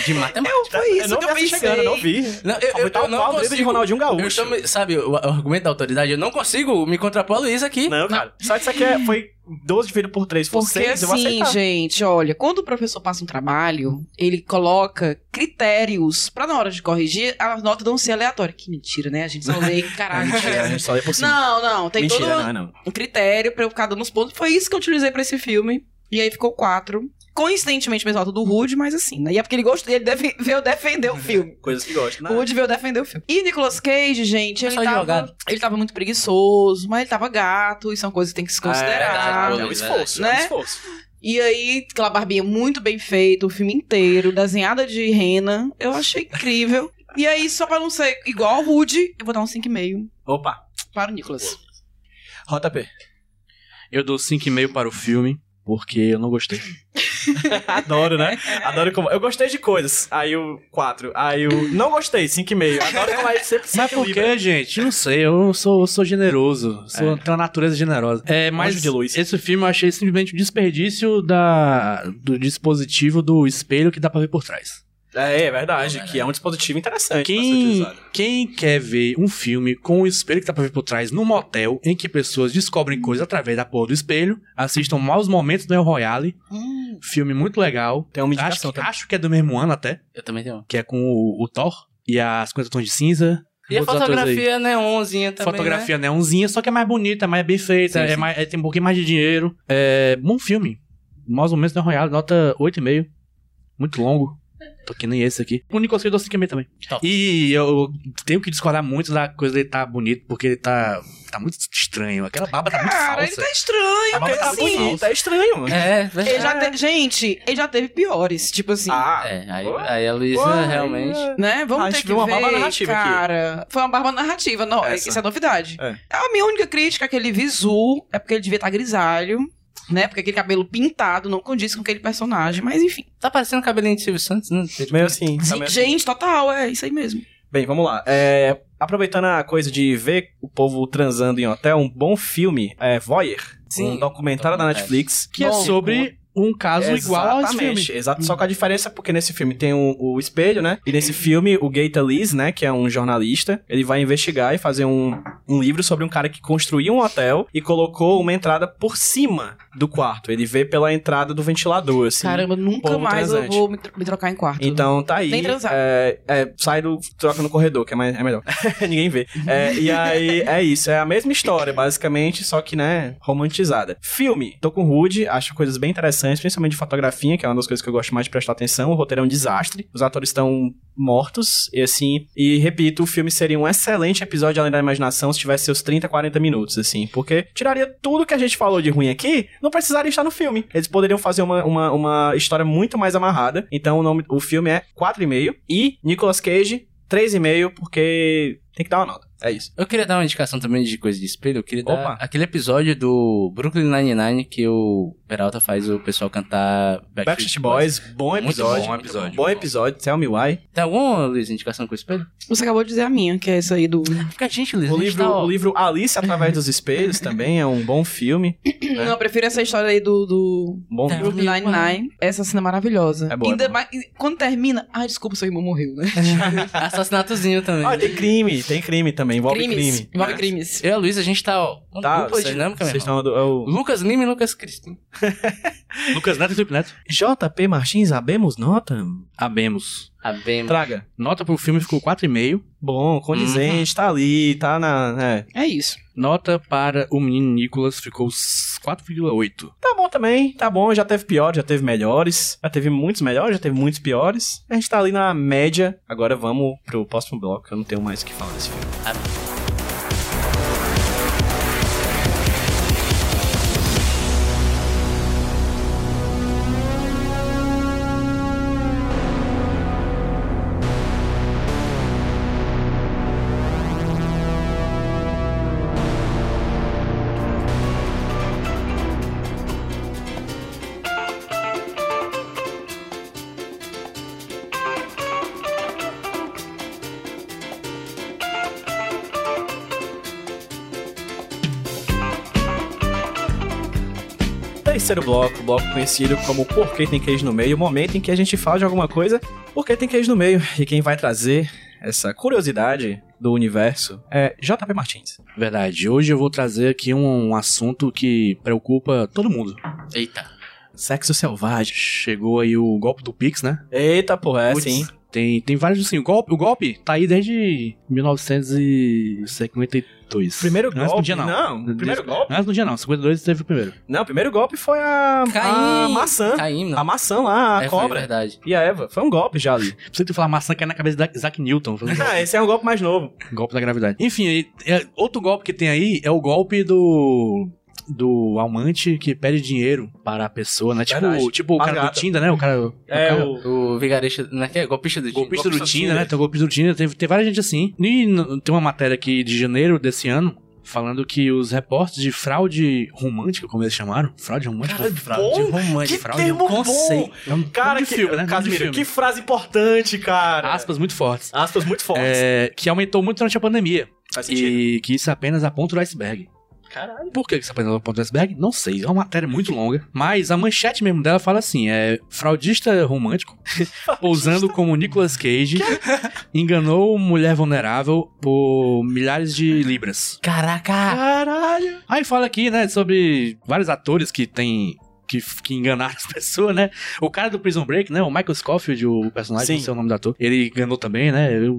De matemática. Eu, foi isso eu não que vi eu pensei. chegando, eu não vi. Não, eu, eu, eu não qual o dedo de consigo... Ronaldinho Eu Gaúcho. me- sabe, o, o argumento da autoridade, eu não consigo me contrapor a Luísa aqui. Não, cara. Só isso aqui é, foi 12 dividido por 3, por Porque 6, eu vou assim, gente, olha, quando o professor passa um trabalho, ele coloca critérios pra na hora de corrigir, a nota não ser aleatória. Que mentira, né? A gente só lê, caralho. Mentira, a gente só lê por cima. Não, não, tem Mentira, todo não é não. um critério pra eu ficar dando os pontos. Foi isso que eu utilizei pra esse filme. E aí ficou quatro. Coincidentemente, mesmo nota do Rude, mas assim, né? E é porque ele gostou, ele deve, veio defender o filme. Coisas que gostam. O Woody veio defender o filme. E Nicolas Cage, gente, É ele tava, ele tava muito preguiçoso, mas ele tava gato, e são coisas que tem que se É, considerar. é um esforço, é né? um esforço. E aí, aquela barbinha muito bem feita, o filme inteiro, desenhada de rena, eu achei incrível. E aí, só pra não ser igual ao Rude, eu vou dar um 5,5 Opa. para o Nicolas. JP. Eu dou 5,5 para o filme, porque eu não gostei. Adoro, né? Adoro como. Eu gostei de coisas. Aí o 4. Aí o. Não gostei, 5,5. Adoro como aí sempre se Mas por que, gente? Não sei, eu sou, eu sou generoso. Sou, Tenho uma natureza generosa. É, mas de luz. esse filme eu achei simplesmente um desperdício da, do dispositivo do espelho que dá pra ver por trás. É, é verdade. Que é um dispositivo interessante. Quem, quem quer ver um filme com o espelho que dá pra ver por trás num motel em que pessoas descobrem coisas através da porra do espelho, assistam Maus Momentos do El Royale. Filme muito legal. Tem uma Acho indicação que, também. acho que é do mesmo ano até, Eu também tenho. que é com o, o Thor e as 50 tons de cinza. E a fotografia neonzinha também, Fotografia neonzinha, só que é mais bonita, mais bem feita, Sim, é sim. mais- é- tem um pouquinho mais de dinheiro. É bom filme. Maus Momentos do El Royale, nota 8,5. Muito longo. Tô que nem esse aqui. O Nicolas Cage eu 5,5 também. Top. E eu tenho que discordar muito da coisa dele tá bonito, porque ele tá, tá muito estranho. Aquela barba tá muito Cara, ele falsa. tá estranho, Porque mas tá assim. bonito, é estranho, mano. É, verdade. Ele já te- Gente, ele já teve piores. Tipo assim. Ah, É, aí, aí a Luísa realmente. Né? Vamos A ter que viu uma ver, barba narrativa aqui. cara. Foi uma barba narrativa. Não, Essa. isso é novidade. É. A minha única crítica é que ele visu é porque ele devia estar grisalho, né? Porque aquele cabelo pintado não condiz com aquele personagem, mas enfim. Tá parecendo o cabelinho de Silvio Santos, né? meio assim. tá meio assim. Gente, total, é isso aí mesmo. Bem, vamos lá. É, aproveitando a coisa de ver o povo transando em hotel, um bom filme é Voyeur. Sim, um documentário da. Netflix. Que é Bom, sobre um caso igual a esse filme. Exatamente, Exato, só com a diferença porque nesse filme tem o, o espelho, né? E nesse filme, o Gaeta Lees, né, que é um jornalista, ele vai investigar e fazer um, um livro sobre um cara que construiu um hotel e colocou uma entrada por cima do quarto. Ele vê pela entrada do ventilador, assim. Caramba, nunca mais transante. eu vou me, tro- me trocar em quarto. Então tá aí. Nem transar. É, é, sai do. Troca no corredor, que é, mais, é melhor. Ninguém vê. É, e aí é isso. É a mesma história, basicamente, só que, né, romantizada. Filme. Tô com o Rude, acho coisas bem interessantes, principalmente de fotografia, que é uma das coisas que eu gosto mais de prestar atenção. O roteiro é um desastre. Os atores estão mortos, e assim. E repito, o filme seria um excelente episódio além da imaginação se tivesse seus 30, 40 minutos, assim. Porque tiraria tudo que a gente falou de ruim aqui, não precisaria estar no filme. Eles poderiam fazer uma, uma, uma história muito mais amarrada. Então o nome, o filme é 4,5 e Nicolas Cage 3,5 porque tem que dar uma nota. É isso. Eu queria dar uma indicação também de coisa de espelho. Eu queria dar Opa. aquele episódio do Brooklyn Nine-Nine que o Peralta faz o pessoal cantar Backstreet Boys, bom Muito episódio. bom episódio. Bom episódio, Tell Me Why. Tem alguma, Luiz, indicação com espelho? Você acabou de dizer a minha, que é essa aí do. Fica a gente, Luiz. O livro, tá, o livro Alice Através dos Espelhos também é um bom filme. Não, eu prefiro essa história aí do. do... Bom Tá. Brooklyn Nine-Nine, essa cena é maravilhosa. É boa, é boa. mais- quando termina. Ai, desculpa, seu irmão morreu, né? Assassinato,zinho também. Ah, tem crime, tem crime também, envolve crimes. crime. Envolve crimes. Eu e a Luiz, a gente tá, ó, uma Tá, dupla cê- dinâmica mesmo. estão... é o- Lucas Lima e Lucas Crispim. Lucas Neto e Felipe Neto. JP Martins, abemos nota? Abemos. Abemos. Traga. Nota pro filme ficou 4,5. Bom, condizente, tá ali, tá na... É. É isso. Nota para o menino Nicolas ficou 4,8. Tá bom também, tá bom, já teve piores, já teve melhores, já teve muitos melhores, já teve muitos piores. A gente tá ali na média. Agora vamos pro próximo bloco, eu não tenho mais o que falar desse filme. Terceiro bloco, bloco conhecido como Por que tem queijo no meio, o momento em que a gente fala de alguma coisa, porque tem queijo no meio. E quem vai trazer essa curiosidade do universo é JP Martins. Verdade. Hoje eu vou trazer aqui um, um assunto que preocupa todo mundo. Eita. Sexo selvagem. Chegou aí o golpe do Pix, né? Eita, porra, é Puts, sim. Tem, tem vários assim. O golpe, o golpe tá aí desde 1952. Primeiro golpe. não tinha, não. Não, primeiro golpe. Antes não tinha, não. 52 teve o primeiro. Não, o primeiro golpe foi a, a Caim. maçã. Caim, não. A maçã lá, a é, foi cobra. verdade. E a Eva. Foi um golpe já ali. Precisa tu falar maçã que é na cabeça da Isaac Newton. Ah, esse é um golpe mais novo. golpe da gravidade. Enfim, aí, é- outro golpe que tem aí é o golpe do. Do amante que pede dinheiro para a pessoa, né? Tipo, Verdade. tipo o cara do Tinder, né? O cara. É, cara- o... O vigarista, não é que é? Golpista do Tinder. Golpista do Golpista do Tinder, né? Tem o golpista do Tinder, teve, tem várias gente assim. E tem uma matéria aqui de janeiro desse ano, falando que os reportes de fraude romântica, como eles chamaram, fraude romântica, Cara, fraude bom, romântica, que fraude termo conceito. É um Cara, que, filme, né? Casimiro, filme. que frase importante, cara. aspas muito fortes. Aspas muito fortes. É, que aumentou muito durante a pandemia. Faz sentido. E que isso é apenas a ponta do iceberg. Caralho. Por que isso é apenas a ponta do iceberg? Não sei. É uma matéria muito longa. Mas a manchete mesmo dela fala assim: é fraudista romântico, pousando como Nicolas Cage, enganou mulher vulnerável por milhares de libras. Caraca! Caralho. Aí fala aqui, né, sobre vários atores que têm que, que enganaram as pessoas, né? O cara do Prison Break, né? O Michael Scofield, o personagem, Sim. não sei o nome do ator, ele enganou também, né? Eu,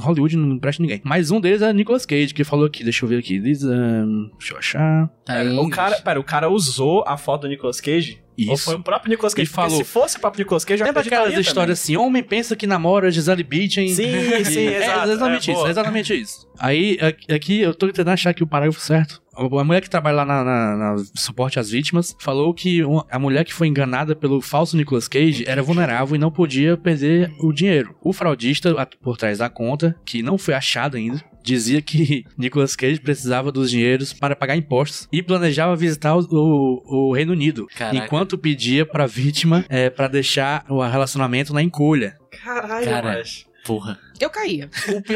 Hollywood não presta ninguém. Mas um deles é Nicolas Cage, que falou aqui, deixa eu ver aqui. Diz, ahn, deixa eu achar. Tá em o cara, pera, o cara usou a foto do Nicolas Cage? Ou Isso. foi o próprio Nicolas Cage? E falou- se fosse o próprio Nicolas Cage, eu Lembra aquelas histórias assim, homem pensa que namora Gisele Bündchen. Sim, sim, é, exato. exatamente É, isso, boa. exatamente isso. Aí, aqui- eu tô tentando achar aqui o parágrafo certo. A mulher que trabalha lá na, na- na suporte às vítimas falou que uma- a mulher que foi enganada pelo falso Nicolas Cage era vulnerável e não podia perder o dinheiro. O fraudista por trás da conta, que não foi achado ainda, dizia que Nicolas Cage precisava dos dinheiros para pagar impostos e planejava visitar o, o- o Reino Unido, Caraca. enquanto pedia pra vítima é, para deixar o relacionamento na encolha. Caralho, Cara. Porra. Eu caía.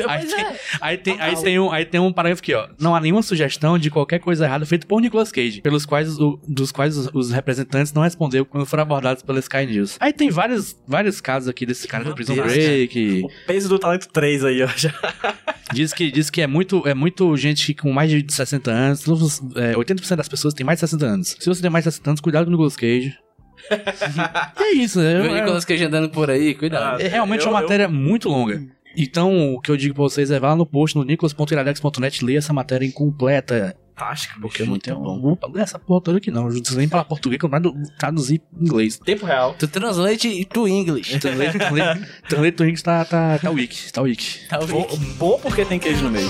Aí tem, aí, tem, aí, tem um, aí tem um parágrafo aqui, ó. Não há nenhuma sugestão de qualquer coisa errada feita por Nicolas Cage, pelos quais, o- dos quais os, os representantes não responderam quando foram abordados pela Sky News. Aí tem vários, vários casos aqui desse cara do Prison Deus, Break. O peso do talento 3 aí, ó. Já. Diz que, diz que é, muito, é muito gente com mais de 60 anos. todos, É, 80% das pessoas têm mais de 60 anos. Se você tem mais de 60 anos, cuidado com o Nicolas Cage. é isso, Viu é, o é, Nicolas Cage andando por aí, cuidado. é realmente Eu- uma eu- matéria muito longa. Então, o que eu digo pra vocês é vá lá no post no nicolas.iradex.net leia essa matéria incompleta. Fantástico, Porque bicho. muito bom. Vou ler essa porra toda aqui, não. Eu nem falar português, que eu não vou traduzir em inglês. Tempo real. Tu translate to English. Então, ler então, ler Twinks tá, tá, tá wiki. Tá wiki. Tá Bom, bom porque tem queijo no meio.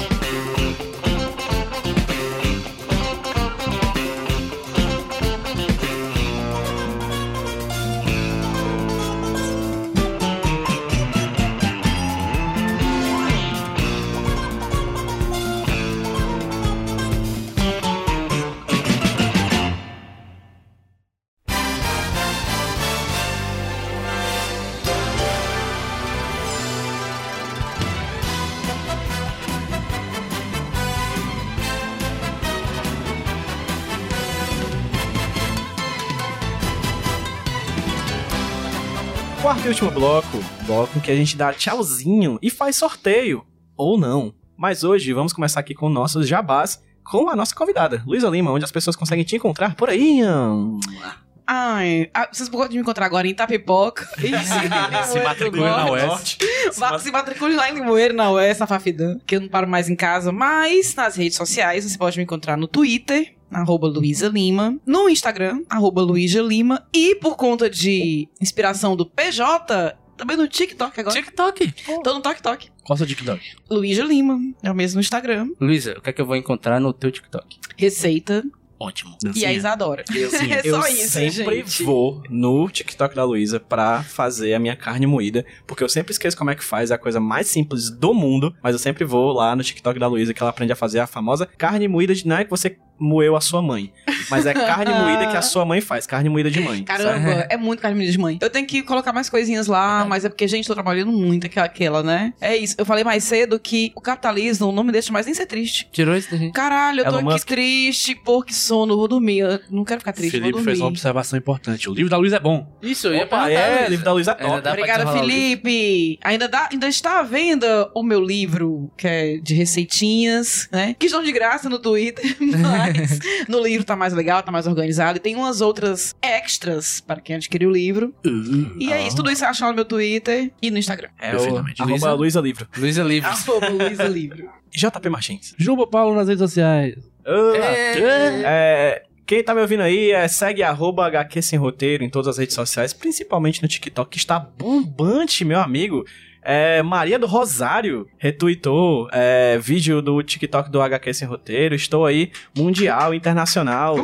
Último bloco, bloco em que a gente dá tchauzinho e faz sorteio. Ou não. Mas hoje vamos começar aqui com nossos jabás com a nossa convidada, Luísa Lima, onde as pessoas conseguem te encontrar por aí. Ai, ah, vocês podem me encontrar agora em Itapipoca. Se matricule na UES. Va- Se matricule lá em Limoeiro, na UES, na Fafidã, que eu não paro mais em casa. Mas nas redes sociais, você pode me encontrar no Twitter, arroba Luísa Lima, no Instagram, arroba Luísa Lima, e por conta de inspiração do PJ, também no TikTok agora. TikTok. Tô no TikTok. Qual seu TikTok? Luísa Lima, é o mesmo no Instagram. Luísa, o que é que eu vou encontrar no teu TikTok? Receita Ótimo. e a Isadora. Dancinha. É Eu só isso, sempre gente. vou no TikTok da Luísa pra fazer a minha carne moída, porque eu sempre esqueço como é que faz, é a coisa mais simples do mundo, mas eu sempre vou lá no TikTok da Luísa que ela aprende a fazer a famosa carne moída de não é que você moeu a sua mãe, mas é carne moída que a sua mãe faz, carne moída de mãe. Caramba, é muito carne de mãe. Eu tenho que colocar mais coisinhas lá, mas é porque, gente, tô trabalhando muito aquela, aquela, né? É isso. Eu falei mais cedo que o capitalismo não me deixa mais nem ser triste. Tirou isso da gente? Caralho, eu tô Elon aqui Musk. triste, porque sono, vou dormir. Eu não quero ficar triste, Felipe vou fez uma dormir. observação importante. O livro da Luiz é bom. Isso, eu ia Opa, perguntar, é, Luísa. livro da Luísa é Ainda top. dá pra Obrigada, desenrolar o? Felipe. Ainda, dá, ainda está à venda o meu livro, que é de receitinhas, né? Que estão de graça no Twitter, mas no livro tá mais legal, tá mais organizado. E tem umas outras extras para quem adquirir o livro. E é isso, tudo isso você acha lá no meu Twitter e no Instagram. É Perfeitamente. Luísa, Luísa Livro. Luísa. Arroba Luísa Livro. JP Martins. Juba Paulo nas redes sociais. É. É, quem tá me ouvindo aí, é, segue arroba HQ Sem Roteiro em todas as redes sociais, principalmente no TikTok, que está bombante, meu amigo. É, Maria do Rosário retweetou é, vídeo do TikTok do HQ Sem Roteiro. Estou aí, mundial, internacional,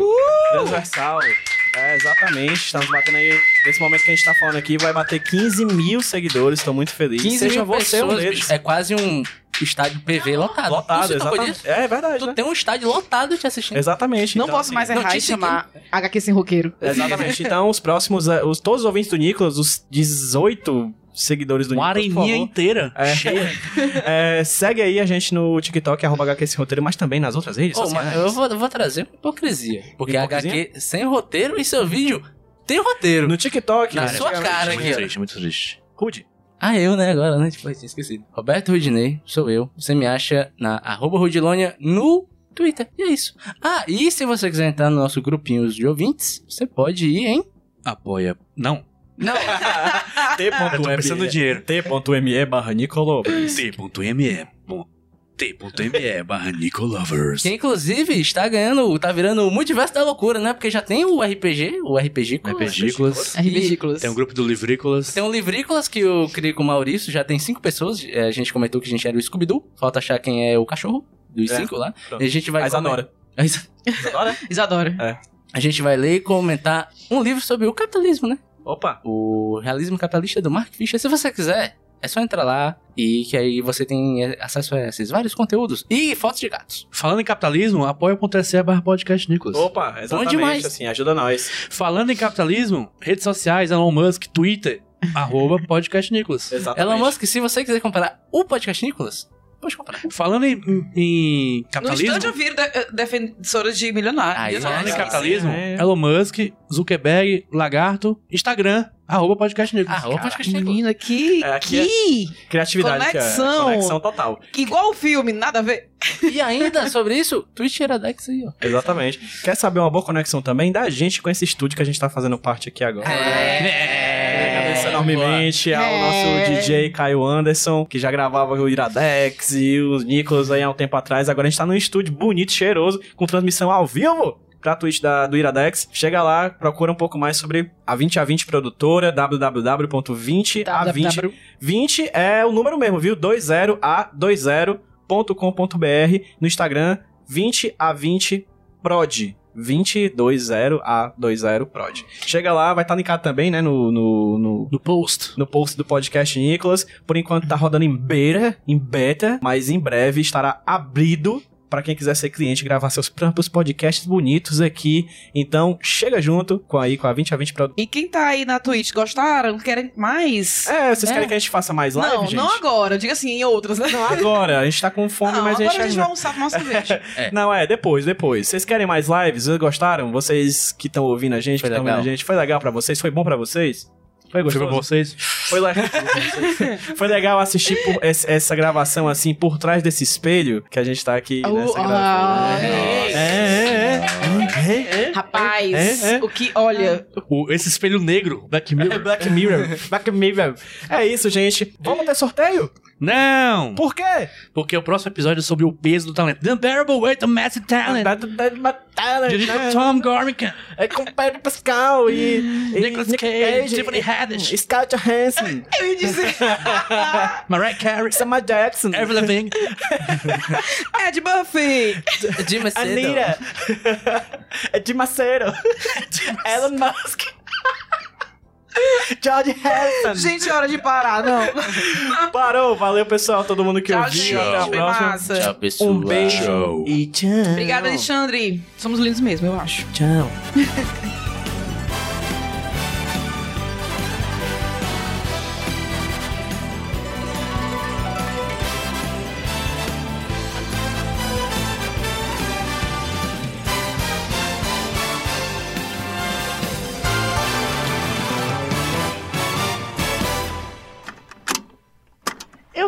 transversal. É, exatamente. Estamos batendo aí. Nesse momento que a gente tá falando aqui, vai bater 15 mil seguidores. Estou muito feliz. 15 Seja mil você pessoas, um deles. É quase um estádio PV lotado. Lotado, Você tocou exatamente. disso? É, é verdade. Tu né? tem um estádio lotado te assistindo. Exatamente. Não Então, posso assim, mais errar e chamar HQ sem roqueiro. Exatamente. Então, os próximos, eh, os, todos os ouvintes do Nicolas, os 18 seguidores do Uma areninha inteira. é, Cheia. é, segue aí a gente no TikTok, arroba HQ Sem Roteiro, mas também nas outras redes Ô, sociais. mas eu vou, vou trazer uma hipocrisia. Porque Hipocrisia? HQ sem roteiro e seu vídeo tem roteiro. No TikTok, Na né, sua cara Muito aqui, ó. triste, muito triste. Rude. Ah, eu, né? Agora, né? Tipo, eu tinha esquecido. Roberto Rudinei, sou eu. Você me acha na arroba Rudilonia no Twitter. E é isso. Ah, e se você quiser entrar no nosso grupinho de ouvintes, você pode ir em... Apoia. Não. Não, Eu tô pensando no T.me dinheiro. T.me barra Nicolovers. T.me. T.me barra Nicolovers. que inclusive está ganhando, tá virando o multiverso da loucura, né? Porque já tem o RPG, o RPG Ridículas. É ridículo. Tem um grupo do Livrícolas. Tem um Livrícolas que eu criei com o Maurício, já tem cinco pessoas. é, A gente comentou que a gente era o Scooby-Doo. Falta achar quem é o cachorro dos É. cinco lá. Pronto. E a gente vai... A Isadora. A Isa- Isadora? Isadora. A gente vai ler e comentar um livro sobre o capitalismo, né? Opa. O Realismo Capitalista do Mark Fisher. Se você quiser, é só entrar lá e que aí você tem acesso a esses vários conteúdos. E fotos de gatos. Falando em capitalismo, apoia.se barra podcast Nicolas. Opa, exatamente, demais. assim, ajuda nós. Falando em capitalismo, redes sociais, Elon Musk, Twitter, arroba podcast Nicolas. Exatamente. Elon Musk, se você quiser comprar o podcast Nicolas, pode comprar. Falando em, em- em No capitalismo, instante eu viro de- defensora de milionário. Aí, falando em É, capitalismo, é. Elon Musk, Zuckerberg, Lagarto, Instagram, arroba podcast Nicolas. Ah, o podcast Nicolas. Menina, que. É, aqui é- que. Criatividade, que é Conexão. conexão total. Igual o filme, nada a ver. E ainda sobre isso, Twitch Iradex aí, ó. Exatamente. Quer saber uma boa conexão também da gente com esse estúdio que a gente tá fazendo parte aqui agora? Agradeço enormemente ao É. nosso DJ Caio Anderson, que já gravava o Iradex e os Nicolas aí há um tempo atrás. Agora a gente tá num estúdio bonito, cheiroso, com transmissão ao vivo pra Twitch da, do Iradex. Chega lá, procura um pouco mais sobre a 20 a 20 produtora, www.20a20. 20 é o número mesmo, viu? 20a20.com.br no Instagram 20a20 prod. 2020A20 prod. Chega lá, vai estar linkado também, né, no, no, no, No post. no post do podcast Nicolas. Por enquanto tá rodando em beta, em beta, mas em breve estará abrido para quem quiser ser cliente e gravar seus próprios podcasts bonitos aqui. Então, chega junto com aí com a 20 a 20 Pro. E quem tá aí na Twitch, gostaram? Querem mais? É, vocês É. querem que a gente faça mais live, não, gente? não agora. Diga assim, em outras, né? Não, agora. A gente tá com fome, Não, mas a agora gente... a gente vai almoçar com uma cerveja. Não, é, depois, depois. Vocês querem mais lives? Vocês gostaram? Vocês que estão ouvindo a gente, Foi que estão vendo a gente, foi legal pra vocês? Foi bom pra vocês? Foi Foi gostoso? pra vocês. Foi legal. Foi legal assistir por esse- essa gravação assim por trás desse espelho que a gente tá aqui Oh, nessa ah, gravação. é. É, é, é, é, é. Rapaz, É, é. o que, olha, O- esse espelho negro, Black É Mirror. Black Mirror. Black Mirror. É isso, gente. Vamos ter sorteio? Não! Por quê? Porque o próximo episódio é sobre o peso do talento. The Unbearable Weight of Massive Talent. Dirigido por Tom Gormican. É com Pedro Pascal e, e Nicolas Nick Cage, Tiffany Haddish. Scarlett Johansson, eu ia dizer, Mariah Carey. Samuel Jackson, Avril Lavigne. Ed Buffy, De Macedo. Anita, Ed Macedo, Elon Musk, George Harrison. gente, é hora de parar, não. Parou, valeu pessoal, todo mundo que Tchau, ouviu. gente, Até a foi próxima. massa. Tchau, pessoal. Um beijo Tchau. e tchau. Obrigada, Alexandre. Somos lindos mesmo, eu acho. Tchau.